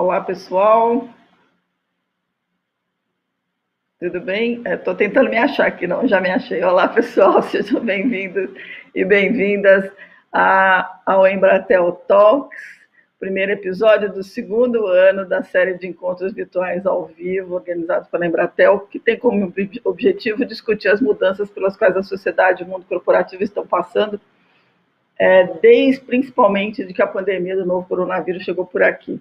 Olá, pessoal. Tudo bem? Estou tentando me achar aqui, não, já me achei. Olá, pessoal, sejam bem-vindos e bem-vindas ao Embratel Talks, primeiro episódio do segundo ano da série de encontros virtuais ao vivo, organizados pela Embratel, que tem como objetivo discutir as mudanças pelas quais a sociedade e o mundo corporativo estão passando, é, desde principalmente de que a pandemia do novo coronavírus chegou por aqui.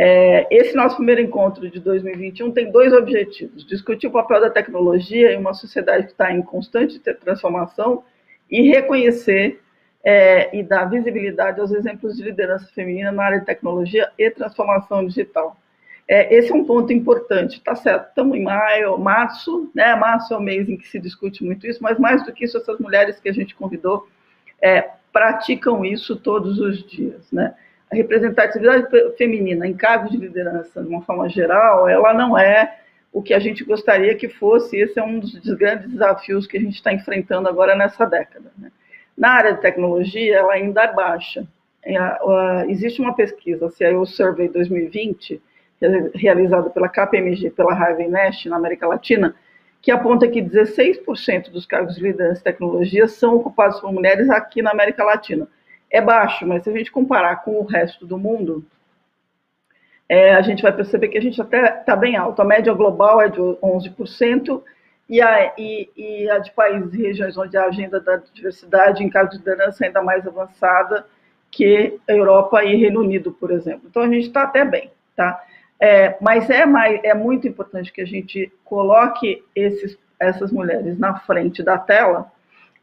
É, esse nosso primeiro encontro de 2021 tem dois objetivos: discutir o papel da tecnologia em uma sociedade que está em constante transformação e reconhecer é, e dar visibilidade aos exemplos de liderança feminina na área de tecnologia e transformação digital. É, esse é um ponto importante, tá certo? Estamos em maio, março, né? Março é o mês em que se discute muito isso, mas mais do que isso, essas mulheres que a gente convidou é, praticam isso todos os dias, né? A representatividade feminina em cargos de liderança, de uma forma geral, ela não é o que a gente gostaria que fosse. Esse é um dos grandes desafios que a gente está enfrentando agora nessa década. Né? Na área de tecnologia, ela ainda é baixa. É, existe uma pesquisa, a CIO Survey 2020, realizada pela KPMG, pela Harvey Nash, na América Latina, que aponta que 16% dos cargos de liderança em tecnologia são ocupados por mulheres aqui na América Latina é baixo, mas se a gente comparar com o resto do mundo, é, a gente vai perceber que a gente até está bem alto. A média global é de 11%, e a, e, e a de países e regiões onde a agenda da diversidade em cargos de liderança é ainda mais avançada que a Europa e Reino Unido, por exemplo. Então, a gente está até bem, tá? É, mas é, mais, é muito importante que a gente coloque esses, essas mulheres na frente da tela,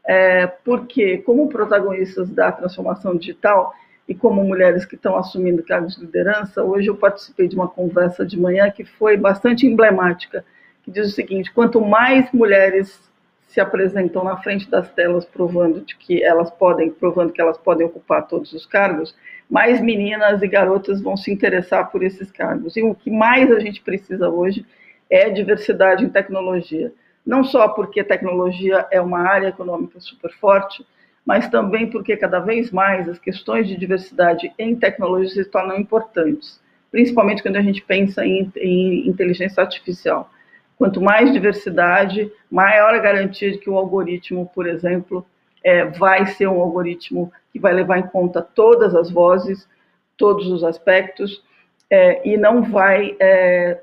é, porque, como protagonistas da transformação digital e como mulheres que estão assumindo cargos de liderança, hoje eu participei de uma conversa de manhã que foi bastante emblemática, que diz o seguinte: quanto mais mulheres se apresentam na frente das telas provando de que elas podem, provando que elas podem ocupar todos os cargos, mais meninas e garotas vão se interessar por esses cargos. E o que mais a gente precisa hoje é diversidade em tecnologia não só porque tecnologia é uma área econômica super forte, mas também porque cada vez mais as questões de diversidade em tecnologia se tornam importantes, principalmente quando a gente pensa em, em inteligência artificial. Quanto mais diversidade, maior a garantia de que o algoritmo, por exemplo, é, vai ser um algoritmo que vai levar em conta todas as vozes, todos os aspectos, é, e não vai é,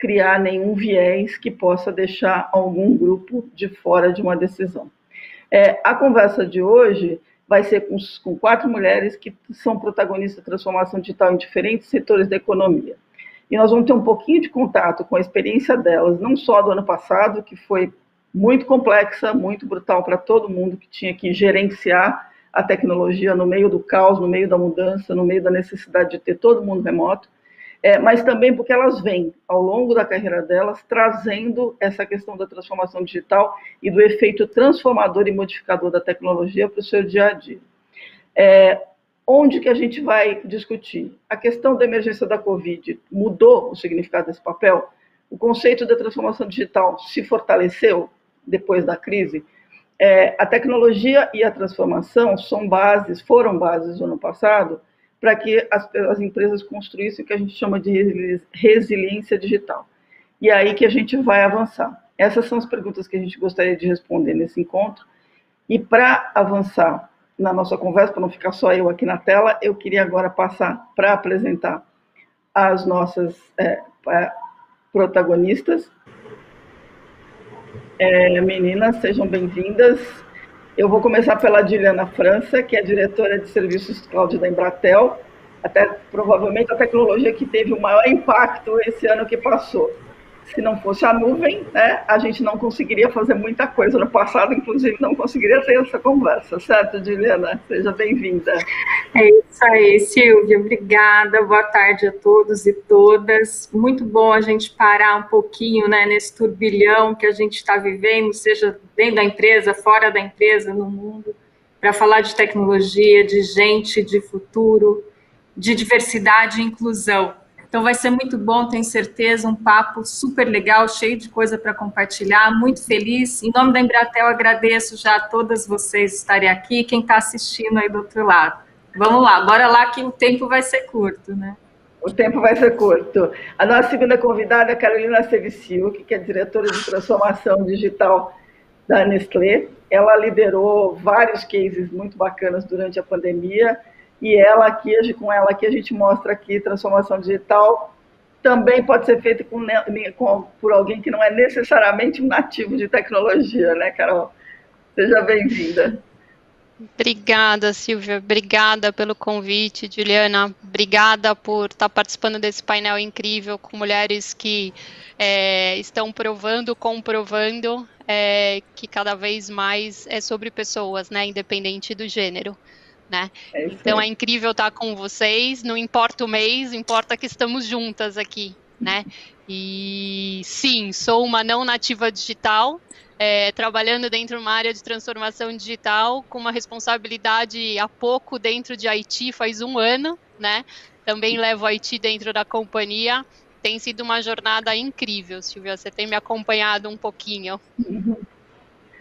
criar nenhum viés que possa deixar algum grupo de fora de uma decisão. É, a conversa de hoje vai ser com, com, quatro mulheres que são protagonistas da transformação digital em diferentes setores da economia. E nós vamos ter um pouquinho de contato com a experiência delas, não só do ano passado, que foi muito complexa, muito brutal para todo mundo que tinha que gerenciar a tecnologia no meio do caos, no meio da mudança, no meio da necessidade de ter todo mundo remoto, é, mas também porque elas vêm, ao longo da carreira delas, trazendo essa questão da transformação digital e do efeito transformador e modificador da tecnologia para o seu dia a dia. É, onde que a gente vai discutir? A questão da emergência da Covid mudou o significado desse papel? O conceito da transformação digital se fortaleceu depois da crise? É, a tecnologia e a transformação são bases, foram bases no ano passado, para que as, as, empresas construíssem o que a gente chama de resiliência digital. E é aí que a gente vai avançar. Essas são as perguntas que a gente gostaria de responder nesse encontro. E para avançar na nossa conversa, para não ficar só eu aqui na tela, eu queria agora passar para apresentar as nossas é, protagonistas. É, meninas, sejam bem-vindas. Eu vou começar pela Juliana França, que é diretora de serviços cloud da Embratel, até provavelmente a tecnologia que teve o maior impacto esse ano que passou se não fosse a nuvem, né, a gente não conseguiria fazer muita coisa no passado, inclusive não conseguiria ter essa conversa, certo, Juliana? Seja bem-vinda. É isso aí, Silvia, obrigada, boa tarde a todos e todas. Muito bom a gente parar um pouquinho né, nesse turbilhão que a gente está vivendo, seja dentro da empresa, fora da empresa, no mundo, para falar de tecnologia, de gente, de futuro, de diversidade e inclusão. Então vai ser muito bom, tenho certeza, um papo super legal, cheio de coisa para compartilhar, muito feliz. Em nome da Embratel, agradeço já a todas vocês estarem aqui, quem está assistindo aí do outro lado. Vamos lá, bora lá que o tempo vai ser curto, né? o tempo vai ser curto. A nossa segunda convidada é Carolina Sevicil, que é diretora de transformação digital da Nestlé. Ela liderou vários cases muito bacanas durante a pandemia e ela aqui, com ela aqui, a gente mostra que transformação digital também pode ser feita com, com, por alguém que não é necessariamente um nativo de tecnologia, né, Carol? Seja bem-vinda. Obrigada, Silvia. Obrigada pelo convite, Juliana. Obrigada por estar participando desse painel incrível com mulheres que é, estão provando, comprovando é, que cada vez mais é sobre pessoas, né, independente do gênero. Né? É então é incrível estar com vocês. Não importa o mês, importa que estamos juntas aqui, né? E sim, sou uma não nativa digital, é, trabalhando dentro de uma área de transformação digital, com uma responsabilidade há pouco dentro de Haiti, faz um ano, né? Também levo Haiti dentro da companhia. Tem sido uma jornada incrível, Silvia. Você tem me acompanhado um pouquinho.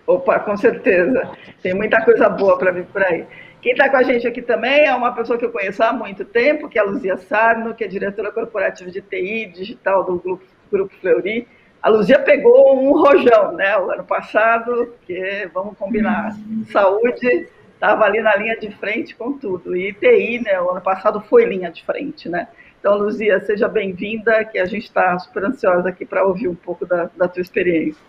Opa, com certeza. Tem muita coisa boa para vir por aí. Quem está com a gente aqui também é uma pessoa que eu conheço há muito tempo, que é a Luzia Sarno, que é diretora corporativa de TI digital do Grupo, Grupo Fleury a Luzia pegou um rojão, né? O ano passado, que vamos combinar, saúde estava ali na linha de frente com tudo. E TI, né? O ano passado foi linha de frente, né? Então, Luzia, seja bem-vinda, que a gente está super ansiosa aqui para ouvir um pouco da, da tua experiência.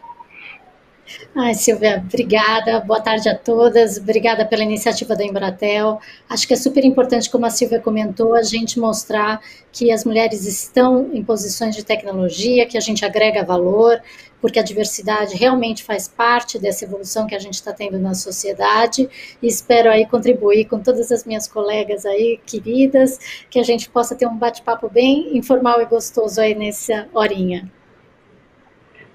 Ai, Silvia, obrigada. Boa tarde a todas. Obrigada pela iniciativa da Embratel. Acho que é super importante, como a Silvia comentou, a gente mostrar que as mulheres estão em posições de tecnologia, que a gente agrega valor, porque a diversidade realmente faz parte dessa evolução que a gente está tendo na sociedade. E espero aí contribuir com todas as minhas colegas aí queridas, que a gente possa ter um bate-papo bem informal e gostoso aí nessa horinha.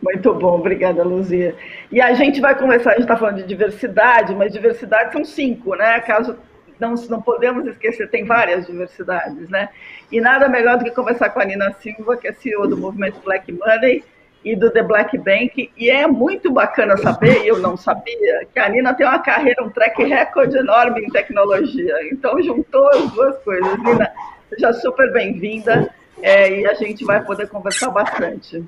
Muito bom, obrigada, Luzia. E a gente vai começar, a gente está falando de diversidade, mas diversidade são cinco, né? Caso não, não podemos esquecer, tem várias diversidades, né? E nada melhor do que conversar com a Nina Silva, que é CEO do movimento Black Money e do The Black Bank. E é muito bacana saber, eu não sabia, que a Nina tem uma carreira, um track record enorme em tecnologia. Então juntou as duas coisas. Nina, seja super bem-vinda é, e a gente vai poder conversar bastante.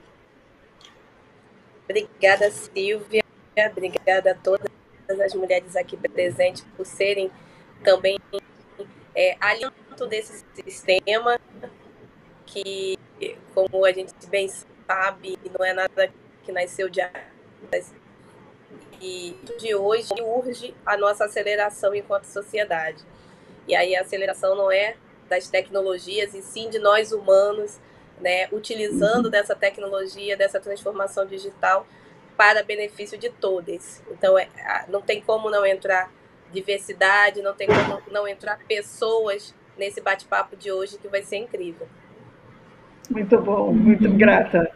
Obrigada, Silvia. Obrigada a todas as mulheres aqui presentes por serem também é, aliento desse sistema que, como a gente bem sabe, não é nada que nasceu de e de hoje urge a nossa aceleração enquanto sociedade. E aí a aceleração não é das tecnologias, e sim de nós humanos né, utilizando uhum. dessa tecnologia, dessa transformação digital para benefício de todos. Então, é, não tem como não entrar diversidade, não tem como não entrar pessoas nesse bate-papo de hoje que vai ser incrível. Muito bom, muito grata,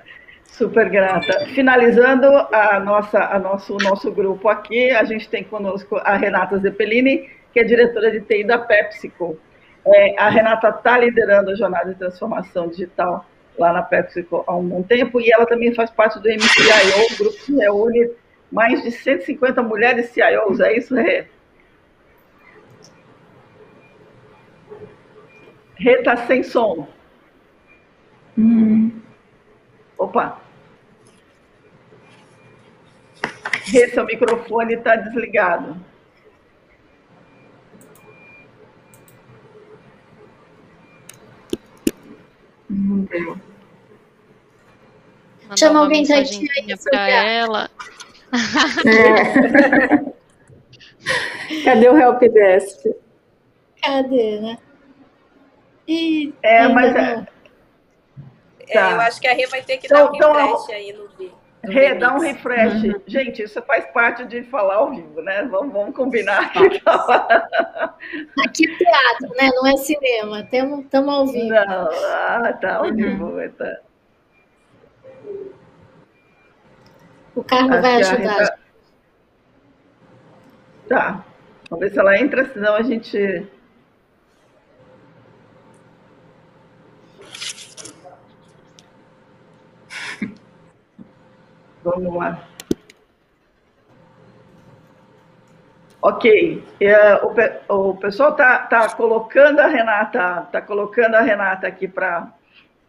super grata. Finalizando a nossa, a nosso, o nosso grupo aqui, a gente tem conosco a Renata Zeppelini, que é diretora de TI da PepsiCo. É, a Renata está liderando a jornada de transformação digital lá na PepsiCo há um bom tempo, e ela também faz parte do MCIO, grupo que reúne mais de 150 mulheres CIOs, é isso, Rê? Rê está sem som. Hum. Opa! Rê, seu microfone está desligado. Chama alguém da aí para ela. É. Cadê o Help Desk? Cadê, né? E, é, mas é, é, tá. eu acho que a Rê vai ter que então, dar um então, refresh então, aí no vídeo. Rê, dá um refresh. Uhum. Gente, isso faz parte de falar ao vivo, né? Vamos, vamos combinar aqui. Aqui é teatro, né? Não é cinema. Estamos ao vivo. Não, ah, tá ao uhum. vivo. Tá. O Carlos Acho vai ajudar. Rita... Tá. Vamos ver se ela entra, senão a gente. Vamos lá. Ok, é, o, o pessoal está tá colocando a Renata, tá colocando a Renata aqui para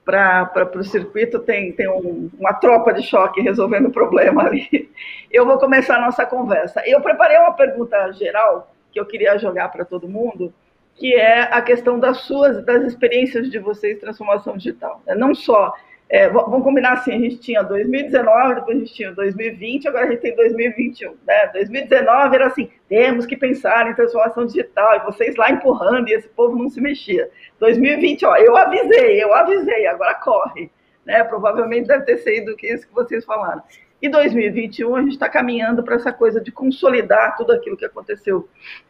para o circuito, tem, tem um, uma tropa de choque resolvendo o problema ali. Eu vou começar a nossa conversa. Eu preparei uma pergunta geral que eu queria jogar para todo mundo, que é a questão das suas, das experiências de vocês transformação digital. Né? Não só é, vamos combinar assim, a gente tinha 2019, depois a gente tinha 2020, agora a gente tem 2021. Né? 2019 era assim, temos que pensar em transformação digital, e vocês lá empurrando, e esse povo não se mexia. 2020, ó, eu avisei, eu avisei, agora corre. Né? Provavelmente deve ter sido isso que vocês falaram. E 2021 a gente está caminhando para essa coisa de consolidar tudo aquilo que aconteceu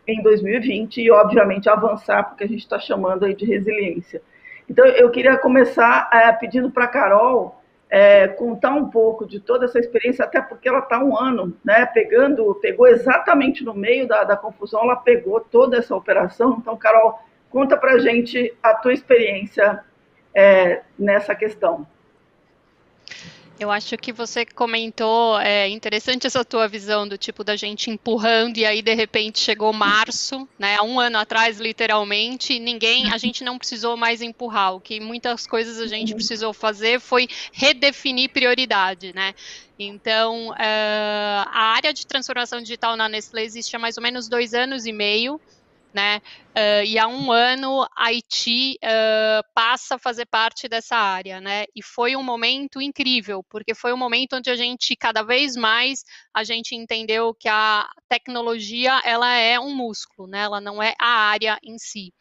em 2020 e, obviamente, avançar, porque a gente está chamando aí de resiliência. Então, eu queria começar é, pedindo para a Carol é, contar um pouco de toda essa experiência, até porque ela está um ano, né, pegando, pegou exatamente no meio da, da confusão, ela pegou toda essa operação. Então, Carol, conta para a gente a tua experiência é, nessa questão. Eu acho que você comentou, é interessante essa tua visão do tipo da gente empurrando e aí de repente chegou março, né? Um ano atrás, literalmente, ninguém, a gente não precisou mais empurrar. O que muitas coisas a gente precisou fazer foi redefinir prioridade, né? Então, uh, a área de transformação digital na Nestlé existe há mais ou menos dois anos e meio né? Uh, e há um ano Haiti uh, passa a fazer parte dessa área, né? E foi um momento incrível, porque foi um momento onde a gente cada vez mais a gente entendeu que a tecnologia ela é um músculo, né? Ela não é a área em si.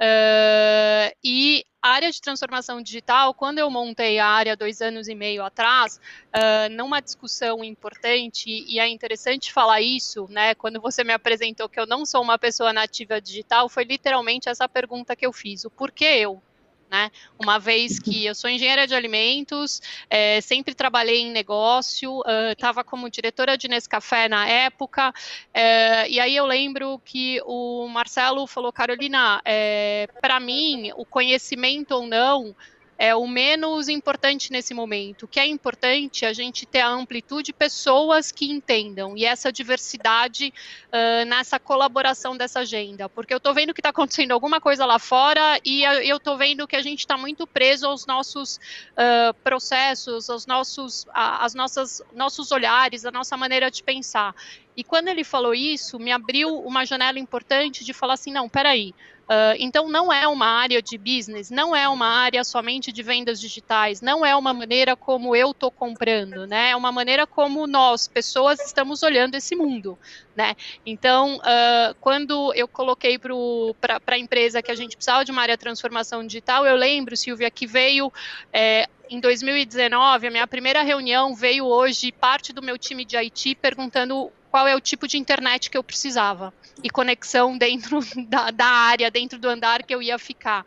Uh, e a área de transformação digital, quando eu montei a área dois anos e meio atrás, uh, numa discussão importante, e é interessante falar isso, né? Quando você me apresentou que eu não sou uma pessoa nativa digital, foi literalmente essa pergunta que eu fiz: o porquê eu? Né? Uma vez que eu sou engenheira de alimentos, é, sempre trabalhei em negócio, estava uh, como diretora de Nescafé na época, é, e aí eu lembro que o Marcelo falou, Carolina, é, para mim, o conhecimento ou não é o menos importante nesse momento. O que é importante é a gente ter a amplitude de pessoas que entendam e essa diversidade uh, nessa colaboração dessa agenda. Porque eu estou vendo que está acontecendo alguma coisa lá fora e eu estou vendo que a gente está muito preso aos nossos uh, processos, aos nossos, às nossas, nossos olhares, a nossa maneira de pensar. E quando ele falou isso, me abriu uma janela importante de falar assim, não, peraí, Uh, então, não é uma área de business, não é uma área somente de vendas digitais, não é uma maneira como eu estou comprando, né? É uma maneira como nós, pessoas, estamos olhando esse mundo, né? Então, uh, quando eu coloquei para a empresa que a gente precisava de uma área de transformação digital, eu lembro, Silvia, que veio é, em 2019, a minha primeira reunião veio hoje parte do meu time de IT perguntando qual é o tipo de internet que eu precisava e conexão dentro da, da área, dentro do andar que eu ia ficar.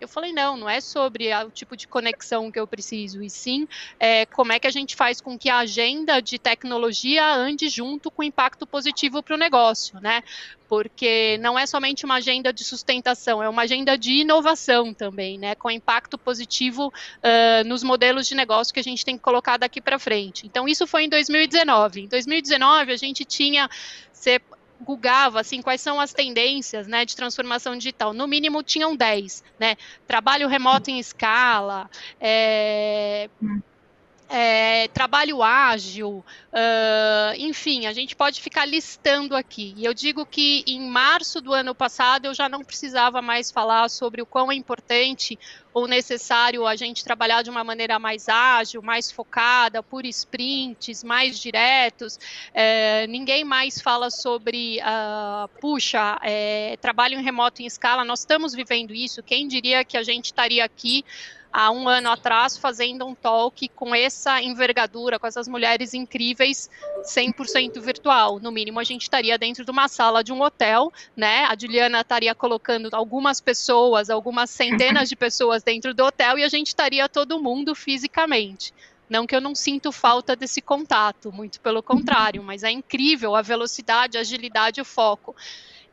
Eu falei, não, não é sobre o tipo de conexão que eu preciso, e sim é, como é que a gente faz com que a agenda de tecnologia ande junto com impacto positivo para o negócio, né? Porque não é somente uma agenda de sustentação, é uma agenda de inovação também, né? Com impacto positivo uh, nos modelos de negócio que a gente tem que colocar daqui para frente. Então, isso foi em 2019. Em 2019, a gente tinha gugava assim quais são as tendências né, de transformação digital. No mínimo tinham 10, né? Trabalho remoto em escala, é, é, trabalho ágil, uh, enfim, a gente pode ficar listando aqui. E eu digo que em março do ano passado eu já não precisava mais falar sobre o quão é importante ou necessário a gente trabalhar de uma maneira mais ágil, mais focada, por sprints, mais diretos. É, ninguém mais fala sobre, uh, puxa, é, trabalho em remoto em escala, nós estamos vivendo isso, quem diria que a gente estaria aqui há um ano atrás fazendo um talk com essa envergadura, com essas mulheres incríveis, 100% virtual. No mínimo, a gente estaria dentro de uma sala de um hotel, né? A Juliana estaria colocando algumas pessoas, algumas centenas de pessoas dentro do hotel e a gente estaria todo mundo fisicamente. Não que eu não sinto falta desse contato, muito pelo contrário, mas é incrível a velocidade, a agilidade o foco.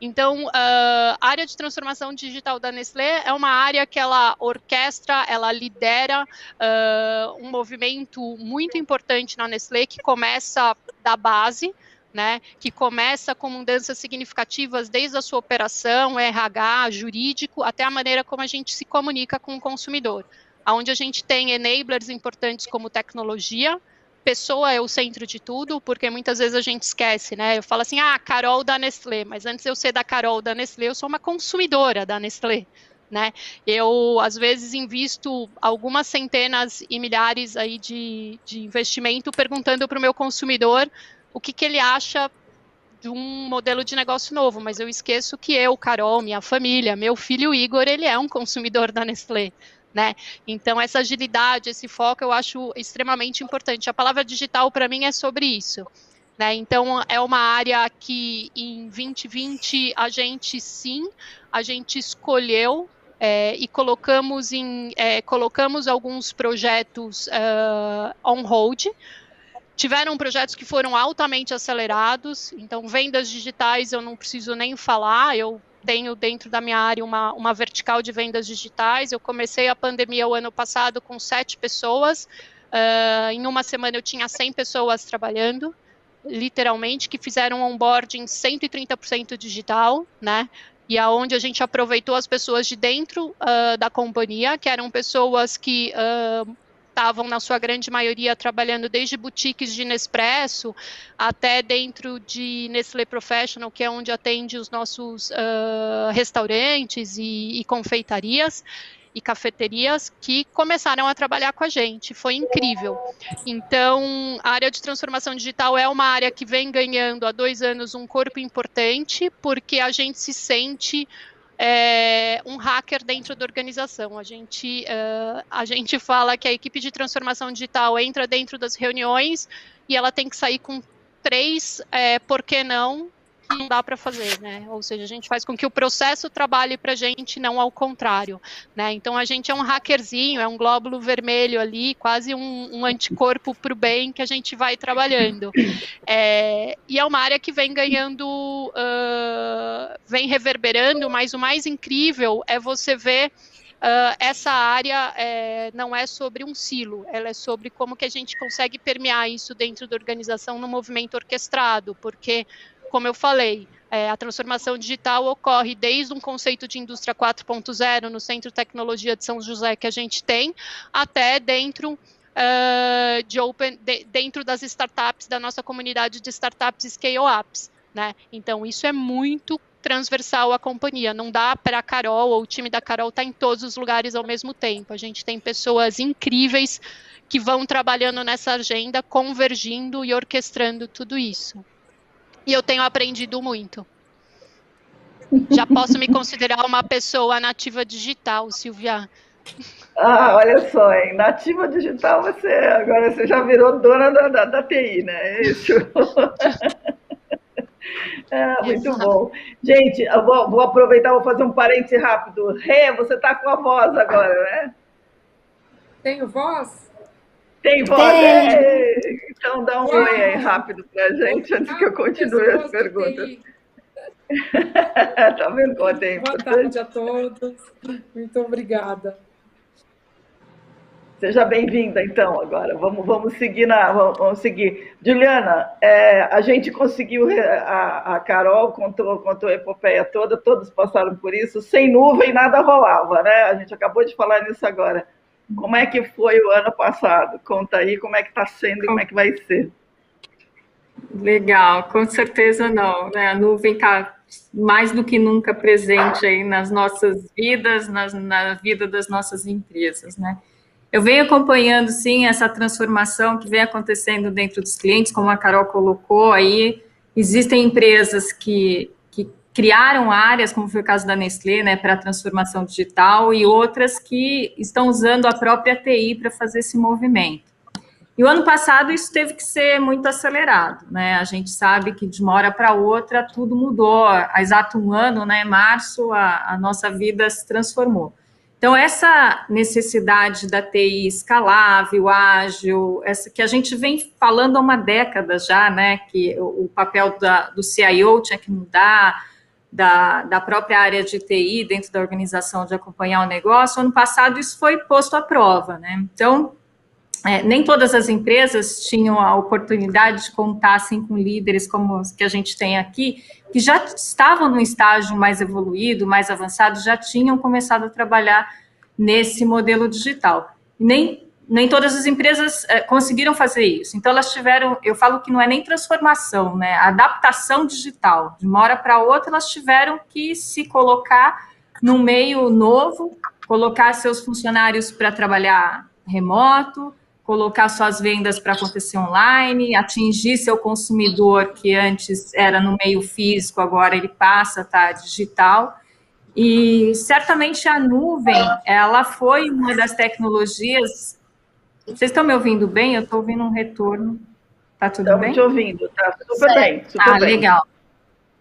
Então, uh, a área de transformação digital da Nestlé é uma área que ela orquestra, ela lidera uh, um movimento muito importante na Nestlé que começa da base, né, que começa com mudanças significativas desde a sua operação, RH, jurídico, até a maneira como a gente se comunica com o consumidor, onde a gente tem enablers importantes como tecnologia, pessoa é o centro de tudo, porque muitas vezes a gente esquece, né? Eu falo assim, ah, Carol da Nestlé, mas antes eu ser da Carol da Nestlé, eu sou uma consumidora da Nestlé, né? Eu, às vezes, invisto algumas centenas e milhares aí de, de investimento perguntando para o meu consumidor o que, que ele acha de um modelo de negócio novo, mas eu esqueço que eu, Carol, minha família, meu filho Igor, ele é um consumidor da Nestlé. Né? Então, essa agilidade, esse foco, eu acho extremamente importante. A palavra digital, para mim, é sobre isso. Né? Então, é uma área que em 2020 a gente sim, a gente escolheu é, e colocamos, em, é, colocamos alguns projetos uh, on hold. Tiveram projetos que foram altamente acelerados, então vendas digitais eu não preciso nem falar, eu tenho dentro da minha área uma, uma vertical de vendas digitais. Eu comecei a pandemia o ano passado com sete pessoas. Uh, em uma semana eu tinha 100 pessoas trabalhando, literalmente, que fizeram onboarding 130% digital, né? E aonde a gente aproveitou as pessoas de dentro uh, da companhia, que eram pessoas que uh, estavam, na sua grande maioria, trabalhando desde boutiques de Nespresso até dentro de Nestlé Professional, que é onde atende os nossos uh, restaurantes e, e confeitarias e cafeterias que começaram a trabalhar com a gente. Foi incrível. Então, a área de transformação digital é uma área que vem ganhando há dois anos um corpo importante, porque a gente se sente é, um hacker dentro da organização. A gente, uh, a gente fala que a equipe de transformação digital entra dentro das reuniões e ela tem que sair com três, é, por que não, não dá para fazer, né? Ou seja, a gente faz com que o processo trabalhe para a gente, não ao contrário, né? Então a gente é um hackerzinho, é um glóbulo vermelho ali, quase um, um anticorpo para o bem que a gente vai trabalhando. É, e é uma área que vem ganhando, uh, vem reverberando, mas o mais incrível é você ver Uh, essa área é, não é sobre um silo, ela é sobre como que a gente consegue permear isso dentro da organização no movimento orquestrado, porque como eu falei, é, a transformação digital ocorre desde um conceito de indústria 4.0 no Centro de Tecnologia de São José que a gente tem, até dentro uh, de open, de, dentro das startups, da nossa comunidade de startups scale-ups. Né? Então, isso é muito transversal à companhia. Não dá para a Carol ou o time da Carol estar tá em todos os lugares ao mesmo tempo. A gente tem pessoas incríveis que vão trabalhando nessa agenda, convergindo e orquestrando tudo isso e eu tenho aprendido muito. Já posso me considerar uma pessoa nativa digital, Silvia. Ah, olha só, hein? Nativa digital você agora você já virou dona da, da, da TI, né? É isso. É, muito Exato. bom. Gente, eu vou, vou, aproveitar, vou fazer um parêntese rápido. Rê, você está com a voz agora, né? Tenho voz? Tem voz? É. Então dá um oi aí rápido para a gente, antes que eu continue as perguntas. tá vendo como é Boa tarde a todos. Muito obrigada. Seja bem-vinda, então, agora. Vamos, vamos seguir na. Vamos, vamos seguir. Juliana, é, a gente conseguiu. A, a Carol contou, contou a epopeia toda, todos passaram por isso. Sem nuvem, nada rolava, né? A gente acabou de falar nisso agora. Como é que foi o ano passado? Conta aí como é que está sendo e como é que vai ser. Legal, com certeza não. Né? A nuvem está mais do que nunca presente aí nas nossas vidas, nas, na vida das nossas empresas, né? Eu venho acompanhando, sim, essa transformação que vem acontecendo dentro dos clientes, como a Carol colocou aí. Existem empresas que criaram áreas, como foi o caso da Nestlé, né, para a transformação digital, e outras que estão usando a própria TI para fazer esse movimento. E o ano passado isso teve que ser muito acelerado, né? A gente sabe que de uma hora para outra tudo mudou. Há exato um ano, né? Março, a, a nossa vida se transformou. Então, essa necessidade da TI escalável, ágil, essa que a gente vem falando há uma década já, né? Que o, o papel da, do CIO tinha que mudar, da, da própria área de TI dentro da organização de acompanhar o negócio, ano passado isso foi posto à prova, né? Então, é, nem todas as empresas tinham a oportunidade de contar assim com líderes como os que a gente tem aqui, que já estavam no estágio mais evoluído, mais avançado, já tinham começado a trabalhar nesse modelo digital. Nem nem todas as empresas é, conseguiram fazer isso. Então elas tiveram, eu falo que não é nem transformação, né? Adaptação digital. De uma hora para outra elas tiveram que se colocar num meio novo, colocar seus funcionários para trabalhar remoto, colocar suas vendas para acontecer online, atingir seu consumidor que antes era no meio físico, agora ele passa tá digital. E certamente a nuvem, ela foi uma das tecnologias. Vocês estão me ouvindo bem? Eu estou ouvindo um retorno. Tá tudo Estamos bem? te ouvindo, tá super bem. Super ah, bem. legal.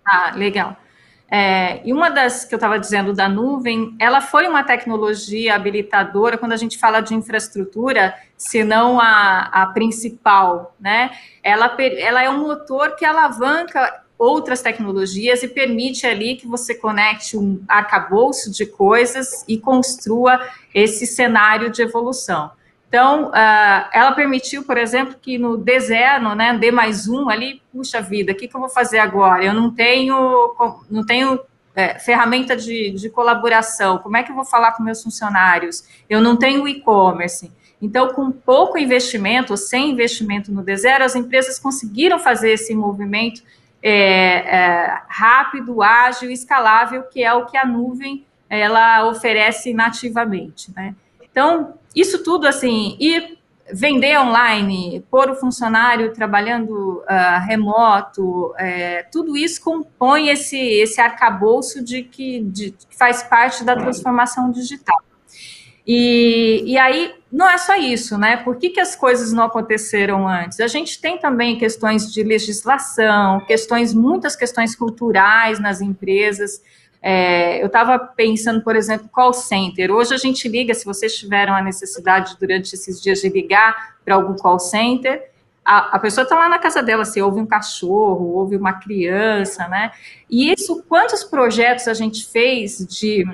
Ah, legal. É, e uma das que eu estava dizendo da nuvem, ela foi uma tecnologia habilitadora quando a gente fala de infraestrutura, se não a, a principal, né? Ela, ela é um motor que alavanca outras tecnologias e permite ali que você conecte um arcabouço de coisas e construa esse cenário de evolução. Então, uh, ela permitiu, por exemplo, que no D0, né, D mais um ali, puxa vida, o que, que eu vou fazer agora? Eu não tenho, não tenho é, ferramenta de, de colaboração, como é que eu vou falar com meus funcionários? Eu não tenho e-commerce. Então, com pouco investimento, ou sem investimento no D0, as empresas conseguiram fazer esse movimento é, é, rápido, ágil, escalável, que é o que a nuvem ela oferece nativamente, né? Então, isso tudo, assim, e vender online, pôr o funcionário trabalhando uh, remoto, é, tudo isso compõe esse, esse arcabouço de que, de, que faz parte da transformação digital. E, e aí, não é só isso, né? Por que, que as coisas não aconteceram antes? A gente tem também questões de legislação, questões, muitas questões culturais nas empresas, é, eu estava pensando, por exemplo, call center. Hoje a gente liga, se vocês tiveram a necessidade durante esses dias de ligar para algum call center, a, a pessoa está lá na casa dela, se ouve um cachorro, ouve uma criança, né? E isso, quantos projetos a gente fez de,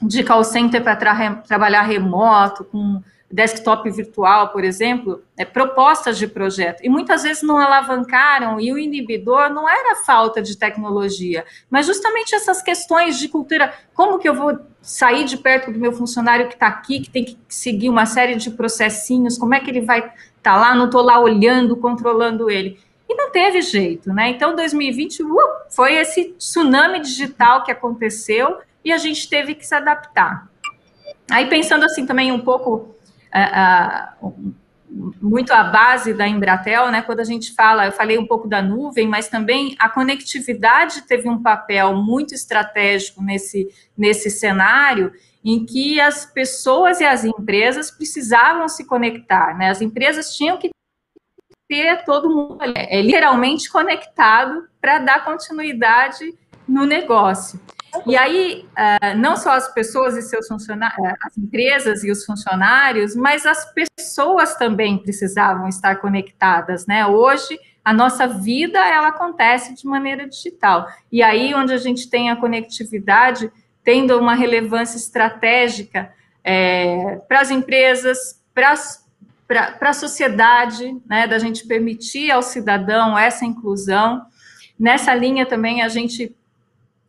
de call center para tra trabalhar remoto, com desktop virtual, por exemplo, é, propostas de projeto. E muitas vezes não alavancaram, e o inibidor não era falta de tecnologia, mas justamente essas questões de cultura. Como que eu vou sair de perto do meu funcionário que está aqui, que tem que seguir uma série de processinhos, como é que ele vai estar tá lá, não estou lá olhando, controlando ele. E não teve jeito, né? Então, 2020 uh, foi esse tsunami digital que aconteceu e a gente teve que se adaptar. Aí, pensando assim também um pouco muito a base da Embratel, né? Quando a gente fala, eu falei um pouco da nuvem, mas também a conectividade teve um papel muito estratégico nesse, nesse cenário em que as pessoas e as empresas precisavam se conectar, né? As empresas tinham que ter todo mundo é, literalmente conectado para dar continuidade no negócio. E aí, uh, não só as pessoas e seus funcionários, eh, as empresas e os funcionários, mas as pessoas também precisavam estar conectadas, né? Hoje, a nossa vida, ela acontece de maneira digital. E aí, onde a gente tem a conectividade, tendo uma relevância estratégica é, para as empresas, para a sociedade, né? Da gente permitir ao cidadão essa inclusão. Nessa linha também, a gente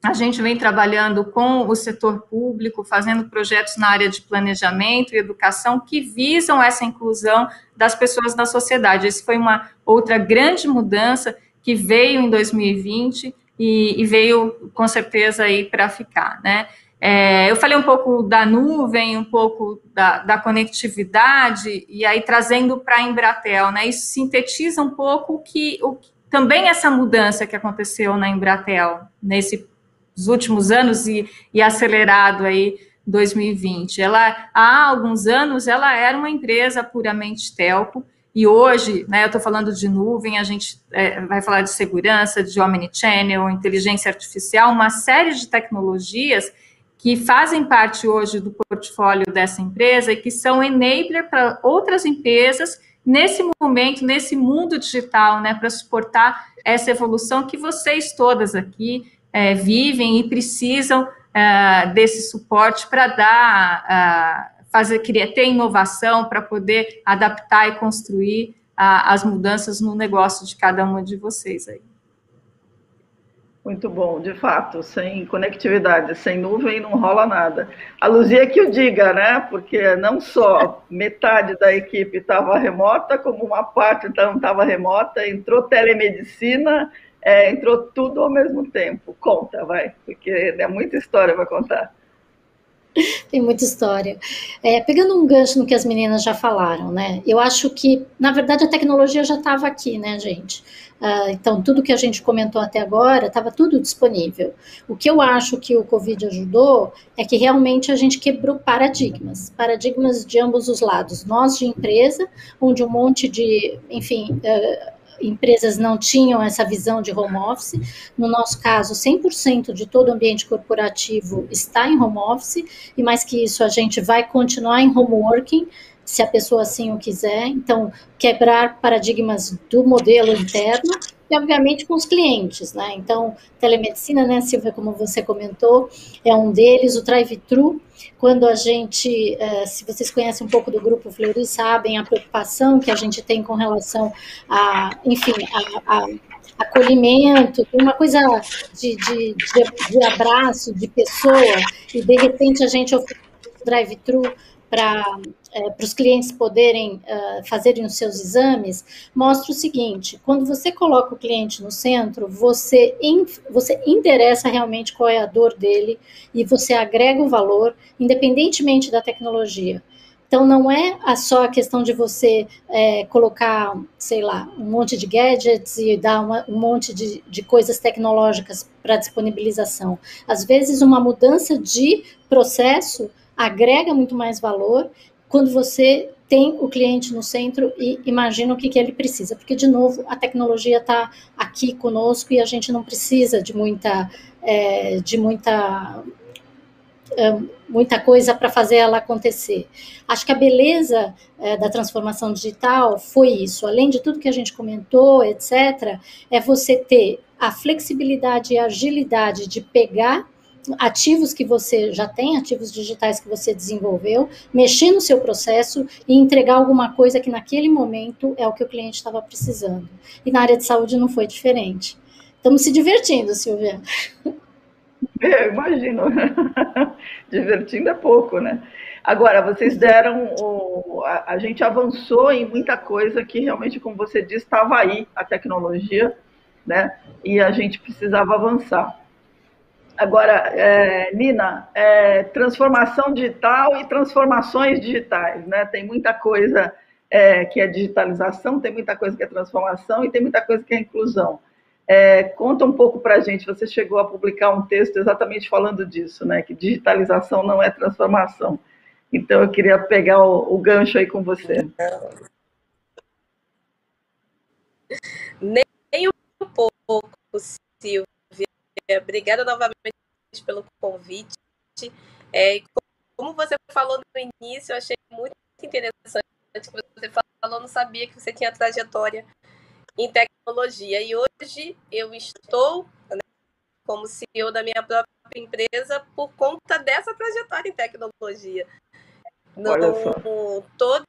a gente vem trabalhando com o setor público, fazendo projetos na área de planejamento e educação que visam essa inclusão das pessoas na sociedade. Isso foi uma outra grande mudança que veio em 2020 e, e veio com certeza aí para ficar, né? É, eu falei um pouco da nuvem, um pouco da, da conectividade, e aí trazendo para a Embratel, né? Isso sintetiza um pouco que, o, também essa mudança que aconteceu na Embratel nesse dos últimos anos e, e acelerado aí 2020. Ela, há alguns anos, ela era uma empresa puramente telco, e hoje, né, eu estou falando de nuvem, a gente é, vai falar de segurança, de omnichannel, inteligência artificial, uma série de tecnologias que fazem parte hoje do portfólio dessa empresa e que são enabler para outras empresas nesse momento, nesse mundo digital, né, para suportar essa evolução que vocês todas aqui é, vivem e precisam é, desse suporte para dar, fazer, querer ter inovação para poder adaptar e construir as mudanças no negócio de cada uma de vocês aí. Muito bom, de fato, sem conectividade, sem nuvem não rola nada. A Luzia que o diga, né? Porque não só metade da equipe estava remota, como uma parte não estava remota, entrou telemedicina, é, entrou tudo ao mesmo tempo. Conta, vai, porque é muita história para contar. Tem muita história. É, pegando um gancho no que as meninas já falaram, né? Eu acho que, na verdade, a tecnologia já estava aqui, né, gente? Uh, então, tudo que a gente comentou até agora estava tudo disponível. O que eu acho que o Covid ajudou é que realmente a gente quebrou paradigmas paradigmas de ambos os lados. Nós, de empresa, onde um monte de, enfim. Uh, empresas não tinham essa visão de home office. No nosso caso, 100% de todo o ambiente corporativo está em home office, e mais que isso, a gente vai continuar em home working, se a pessoa assim o quiser. Então, quebrar paradigmas do modelo interno e, obviamente, com os clientes, né? Então, telemedicina, né, Silvia, como você comentou, é um deles, o drive-thru, quando a gente, eh, se vocês conhecem um pouco do Grupo Fleury, sabem a preocupação que a gente tem com relação a, enfim, a, a acolhimento, uma coisa de, de, de, de abraço, de pessoa, e de repente a gente oferece drive-thru para é, os clientes poderem uh, fazerem os seus exames, mostra o seguinte: quando você coloca o cliente no centro, você, in, você interessa realmente qual é a dor dele e você agrega o valor, independentemente da tecnologia. Então, não é só a questão de você é, colocar, sei lá, um monte de gadgets e dar uma, um monte de, de coisas tecnológicas para disponibilização. Às vezes, uma mudança de processo agrega muito mais valor quando você tem o cliente no centro e imagina o que, que ele precisa, porque, de novo, a tecnologia está aqui conosco e a gente não precisa de muita, é, de muita, é, muita coisa para fazer ela acontecer. Acho que a beleza é, da transformação digital foi isso, além de tudo que a gente comentou, etc., é você ter a flexibilidade e a agilidade de pegar ativos que você já tem, ativos digitais que você desenvolveu, mexer no seu processo e entregar alguma coisa que naquele momento é o que o cliente estava precisando. E na área de saúde não foi diferente. Estamos se divertindo, Silvia. É, imagino. Divertindo é pouco, né? Agora, vocês deram. O, a, a, gente avançou em muita coisa que realmente, como você disse, estava aí a tecnologia, né? E a gente precisava avançar. Agora, é, Nina, é, transformação digital e transformações digitais, né? Tem muita coisa é, que é digitalização, tem muita coisa que é transformação e tem muita coisa que é inclusão. É, conta um pouco para a gente, você chegou a publicar um texto exatamente falando disso, né? Que digitalização não é transformação. Então, eu queria pegar o, o gancho aí com você. Nem um pouco, Silvia. Obrigada novamente pelo convite. É, como você falou no início, eu achei muito interessante que você falou, não sabia que você tinha trajetória em tecnologia. E hoje eu estou né, como CEO da minha própria empresa por conta dessa trajetória em tecnologia. No, todos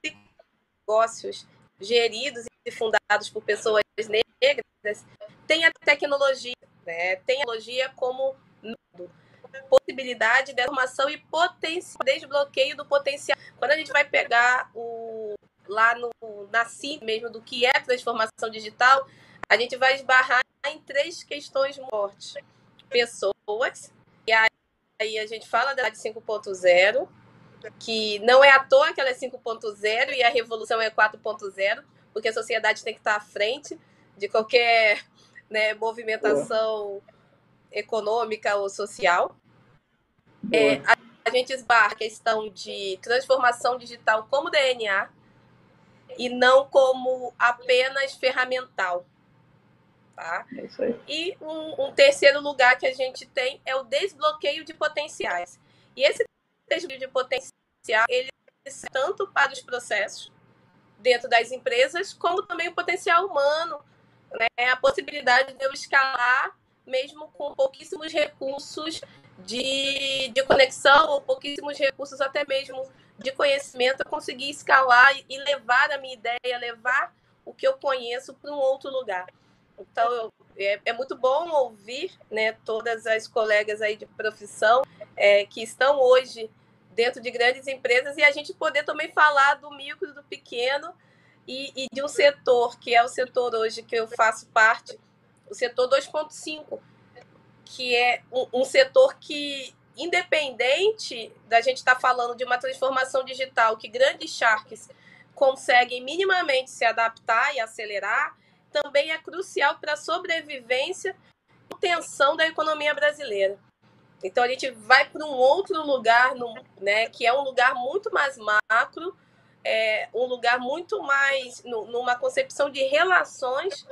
negócios geridos e fundados por pessoas negras tem a tecnologia né? Tem a tecnologia como possibilidade de formação e potencial, desbloqueio do potencial. Quando a gente vai pegar o lá no na mesmo do que é transformação digital, a gente vai esbarrar em três questões fortes. Pessoas, e aí a gente fala da 5.0, que não é à toa que ela é 5.0 e a revolução é 4.0, porque a sociedade tem que estar à frente de qualquer né, movimentação econômica ou social. É, a, a, gente esbarra a questão de transformação digital como DNA e não como apenas ferramental. Tá? É e um, um, terceiro lugar que a gente tem é o desbloqueio de potenciais. E esse desbloqueio de potencial, ele é tanto para os processos dentro das empresas, como também o potencial humano, né, a possibilidade de eu escalar mesmo com pouquíssimos recursos de, de conexão ou pouquíssimos recursos até mesmo de conhecimento, eu conseguir escalar e levar a minha ideia, levar o que eu conheço para um outro lugar. Então, eu, é, é, muito bom ouvir né, todas as colegas aí de profissão é, que estão hoje dentro de grandes empresas e a gente poder também falar do micro, do pequeno e, e de um setor, que é o setor hoje que eu faço parte, o setor 2.5, que é um, um, setor que, independente da gente estar tá falando de uma transformação digital, que grandes sharks conseguem minimamente se adaptar e acelerar, também é crucial para a sobrevivência e manutenção da economia brasileira. Então a gente vai para um outro lugar, no, né, que é um lugar muito mais macro, é um lugar muito mais no, numa concepção de relações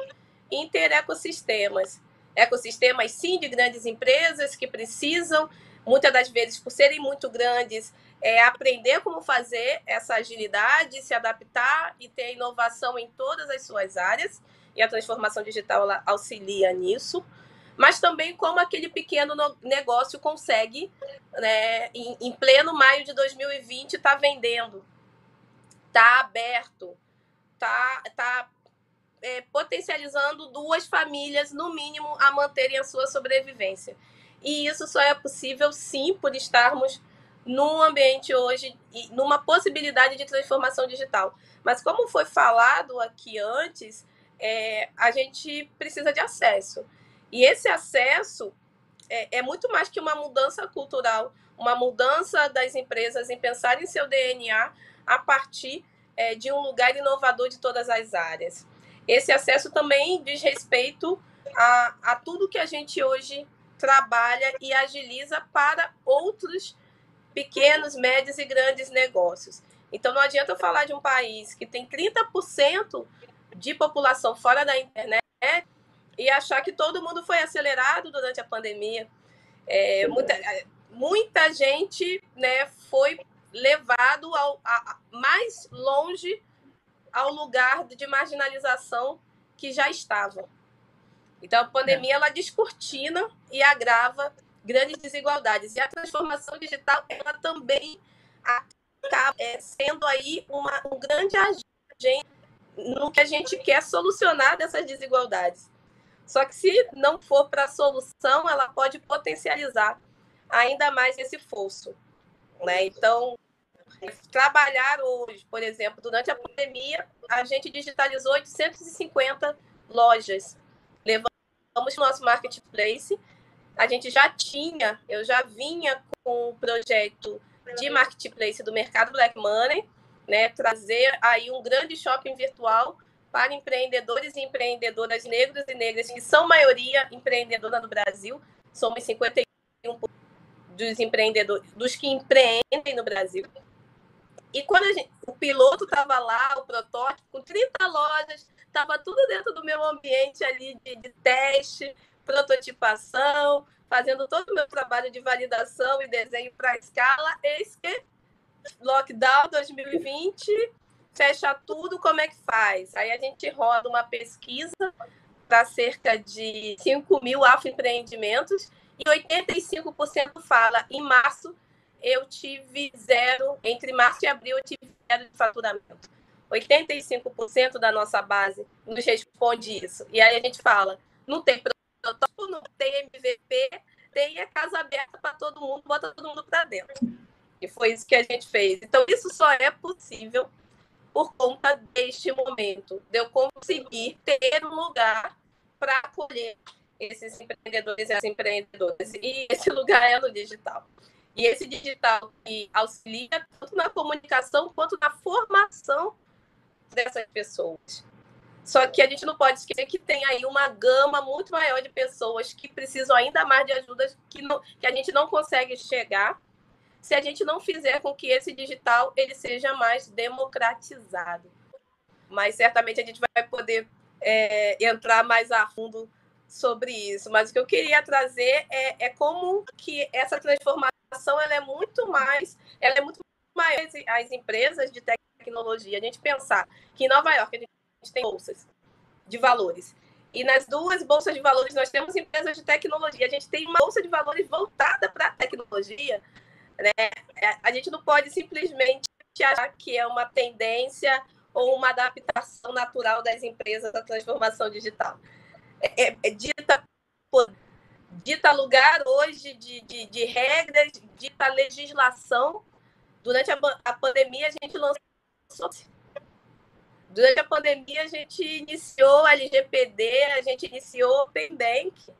interecossistemas. Ecossistemas, sim, de grandes empresas que precisam, muitas das vezes, por serem muito grandes, é aprender como fazer essa agilidade, se adaptar e ter inovação em todas as suas áreas. E a transformação digital auxilia nisso mas também como aquele pequeno negócio consegue, né, em, em pleno maio de 2020, estar tá vendendo, está aberto, está tá, é, potencializando duas famílias, no mínimo, a manterem a sua sobrevivência. E isso só é possível, sim, por estarmos num ambiente hoje, numa possibilidade de transformação digital. Mas, como foi falado aqui antes, é, a gente precisa de acesso. E esse acesso é, é muito mais que uma mudança cultural, uma mudança das empresas em pensar em seu DNA a partir é, de um lugar inovador de todas as áreas. Esse acesso também diz respeito a, a tudo que a gente hoje trabalha e agiliza para outros pequenos, médios e grandes negócios. Então, não adianta eu falar de um país que tem 30% de população fora da internet e achar que todo mundo foi acelerado durante a pandemia. É, muita, muita gente né, foi levado ao, a, mais longe ao lugar de marginalização que já estava. Então, a pandemia ela descortina e agrava grandes desigualdades. E a transformação digital ela também acaba é, sendo aí uma, um grande agente no que a gente quer solucionar dessas desigualdades. Só que se não for para a solução, ela pode potencializar ainda mais esse fosso. Né? Então, trabalhar hoje, por exemplo, durante a pandemia, a gente digitalizou 850 lojas. Levamos nosso marketplace. A gente já tinha, eu já vinha com o projeto de marketplace do mercado Black Money, né, trazer aí um grande shopping virtual para empreendedores e empreendedoras negros e negras, que são maioria empreendedora no Brasil. Somos 51% dos empreendedores, dos que empreendem no Brasil. E quando gente, o piloto estava lá, o protótipo, com 30 lojas, estava tudo dentro do meu ambiente ali de, de teste, prototipação, fazendo todo o meu trabalho de validação e desenho para escala. Eis que lockdown 2020 fecha tudo, como é que faz? Aí a gente roda uma pesquisa para cerca de 5 mil afroempreendimentos e 85% fala em março eu tive zero, entre março e abril eu tive zero de faturamento. 85% da nossa base nos responde isso. E aí a gente fala, não tem protótipo, não tem MVP, tem a casa aberta para todo mundo, bota todo mundo para dentro. E foi isso que a gente fez. Então, isso só é possível por conta deste momento, de eu conseguir ter um lugar para acolher esses empreendedores e as empreendedoras. E esse lugar é no digital. E esse digital que auxilia tanto na comunicação quanto na formação dessas pessoas. Só que a gente não pode esquecer que tem aí uma gama muito maior de pessoas que precisam ainda mais de ajuda que, não, que a gente não consegue chegar se a gente não fizer com que esse digital ele seja mais democratizado. Mas certamente a gente vai poder é, entrar mais a fundo sobre isso. Mas o que eu queria trazer é, é como que essa transformação ela é muito mais, ela é muito maior as empresas de tecnologia. A gente pensar que em Nova York a gente tem bolsas de valores. E nas duas bolsas de valores nós temos empresas de tecnologia. A gente tem uma bolsa de valores voltada para a tecnologia, né? É, a gente não pode simplesmente achar que é uma tendência ou uma adaptação natural das empresas à transformação digital. É, é, é dita, dita lugar hoje de, de, de regras, dita legislação. Durante a, a pandemia, a gente lançou. Durante a pandemia, a gente iniciou a LGPD, a gente iniciou o Open Bank.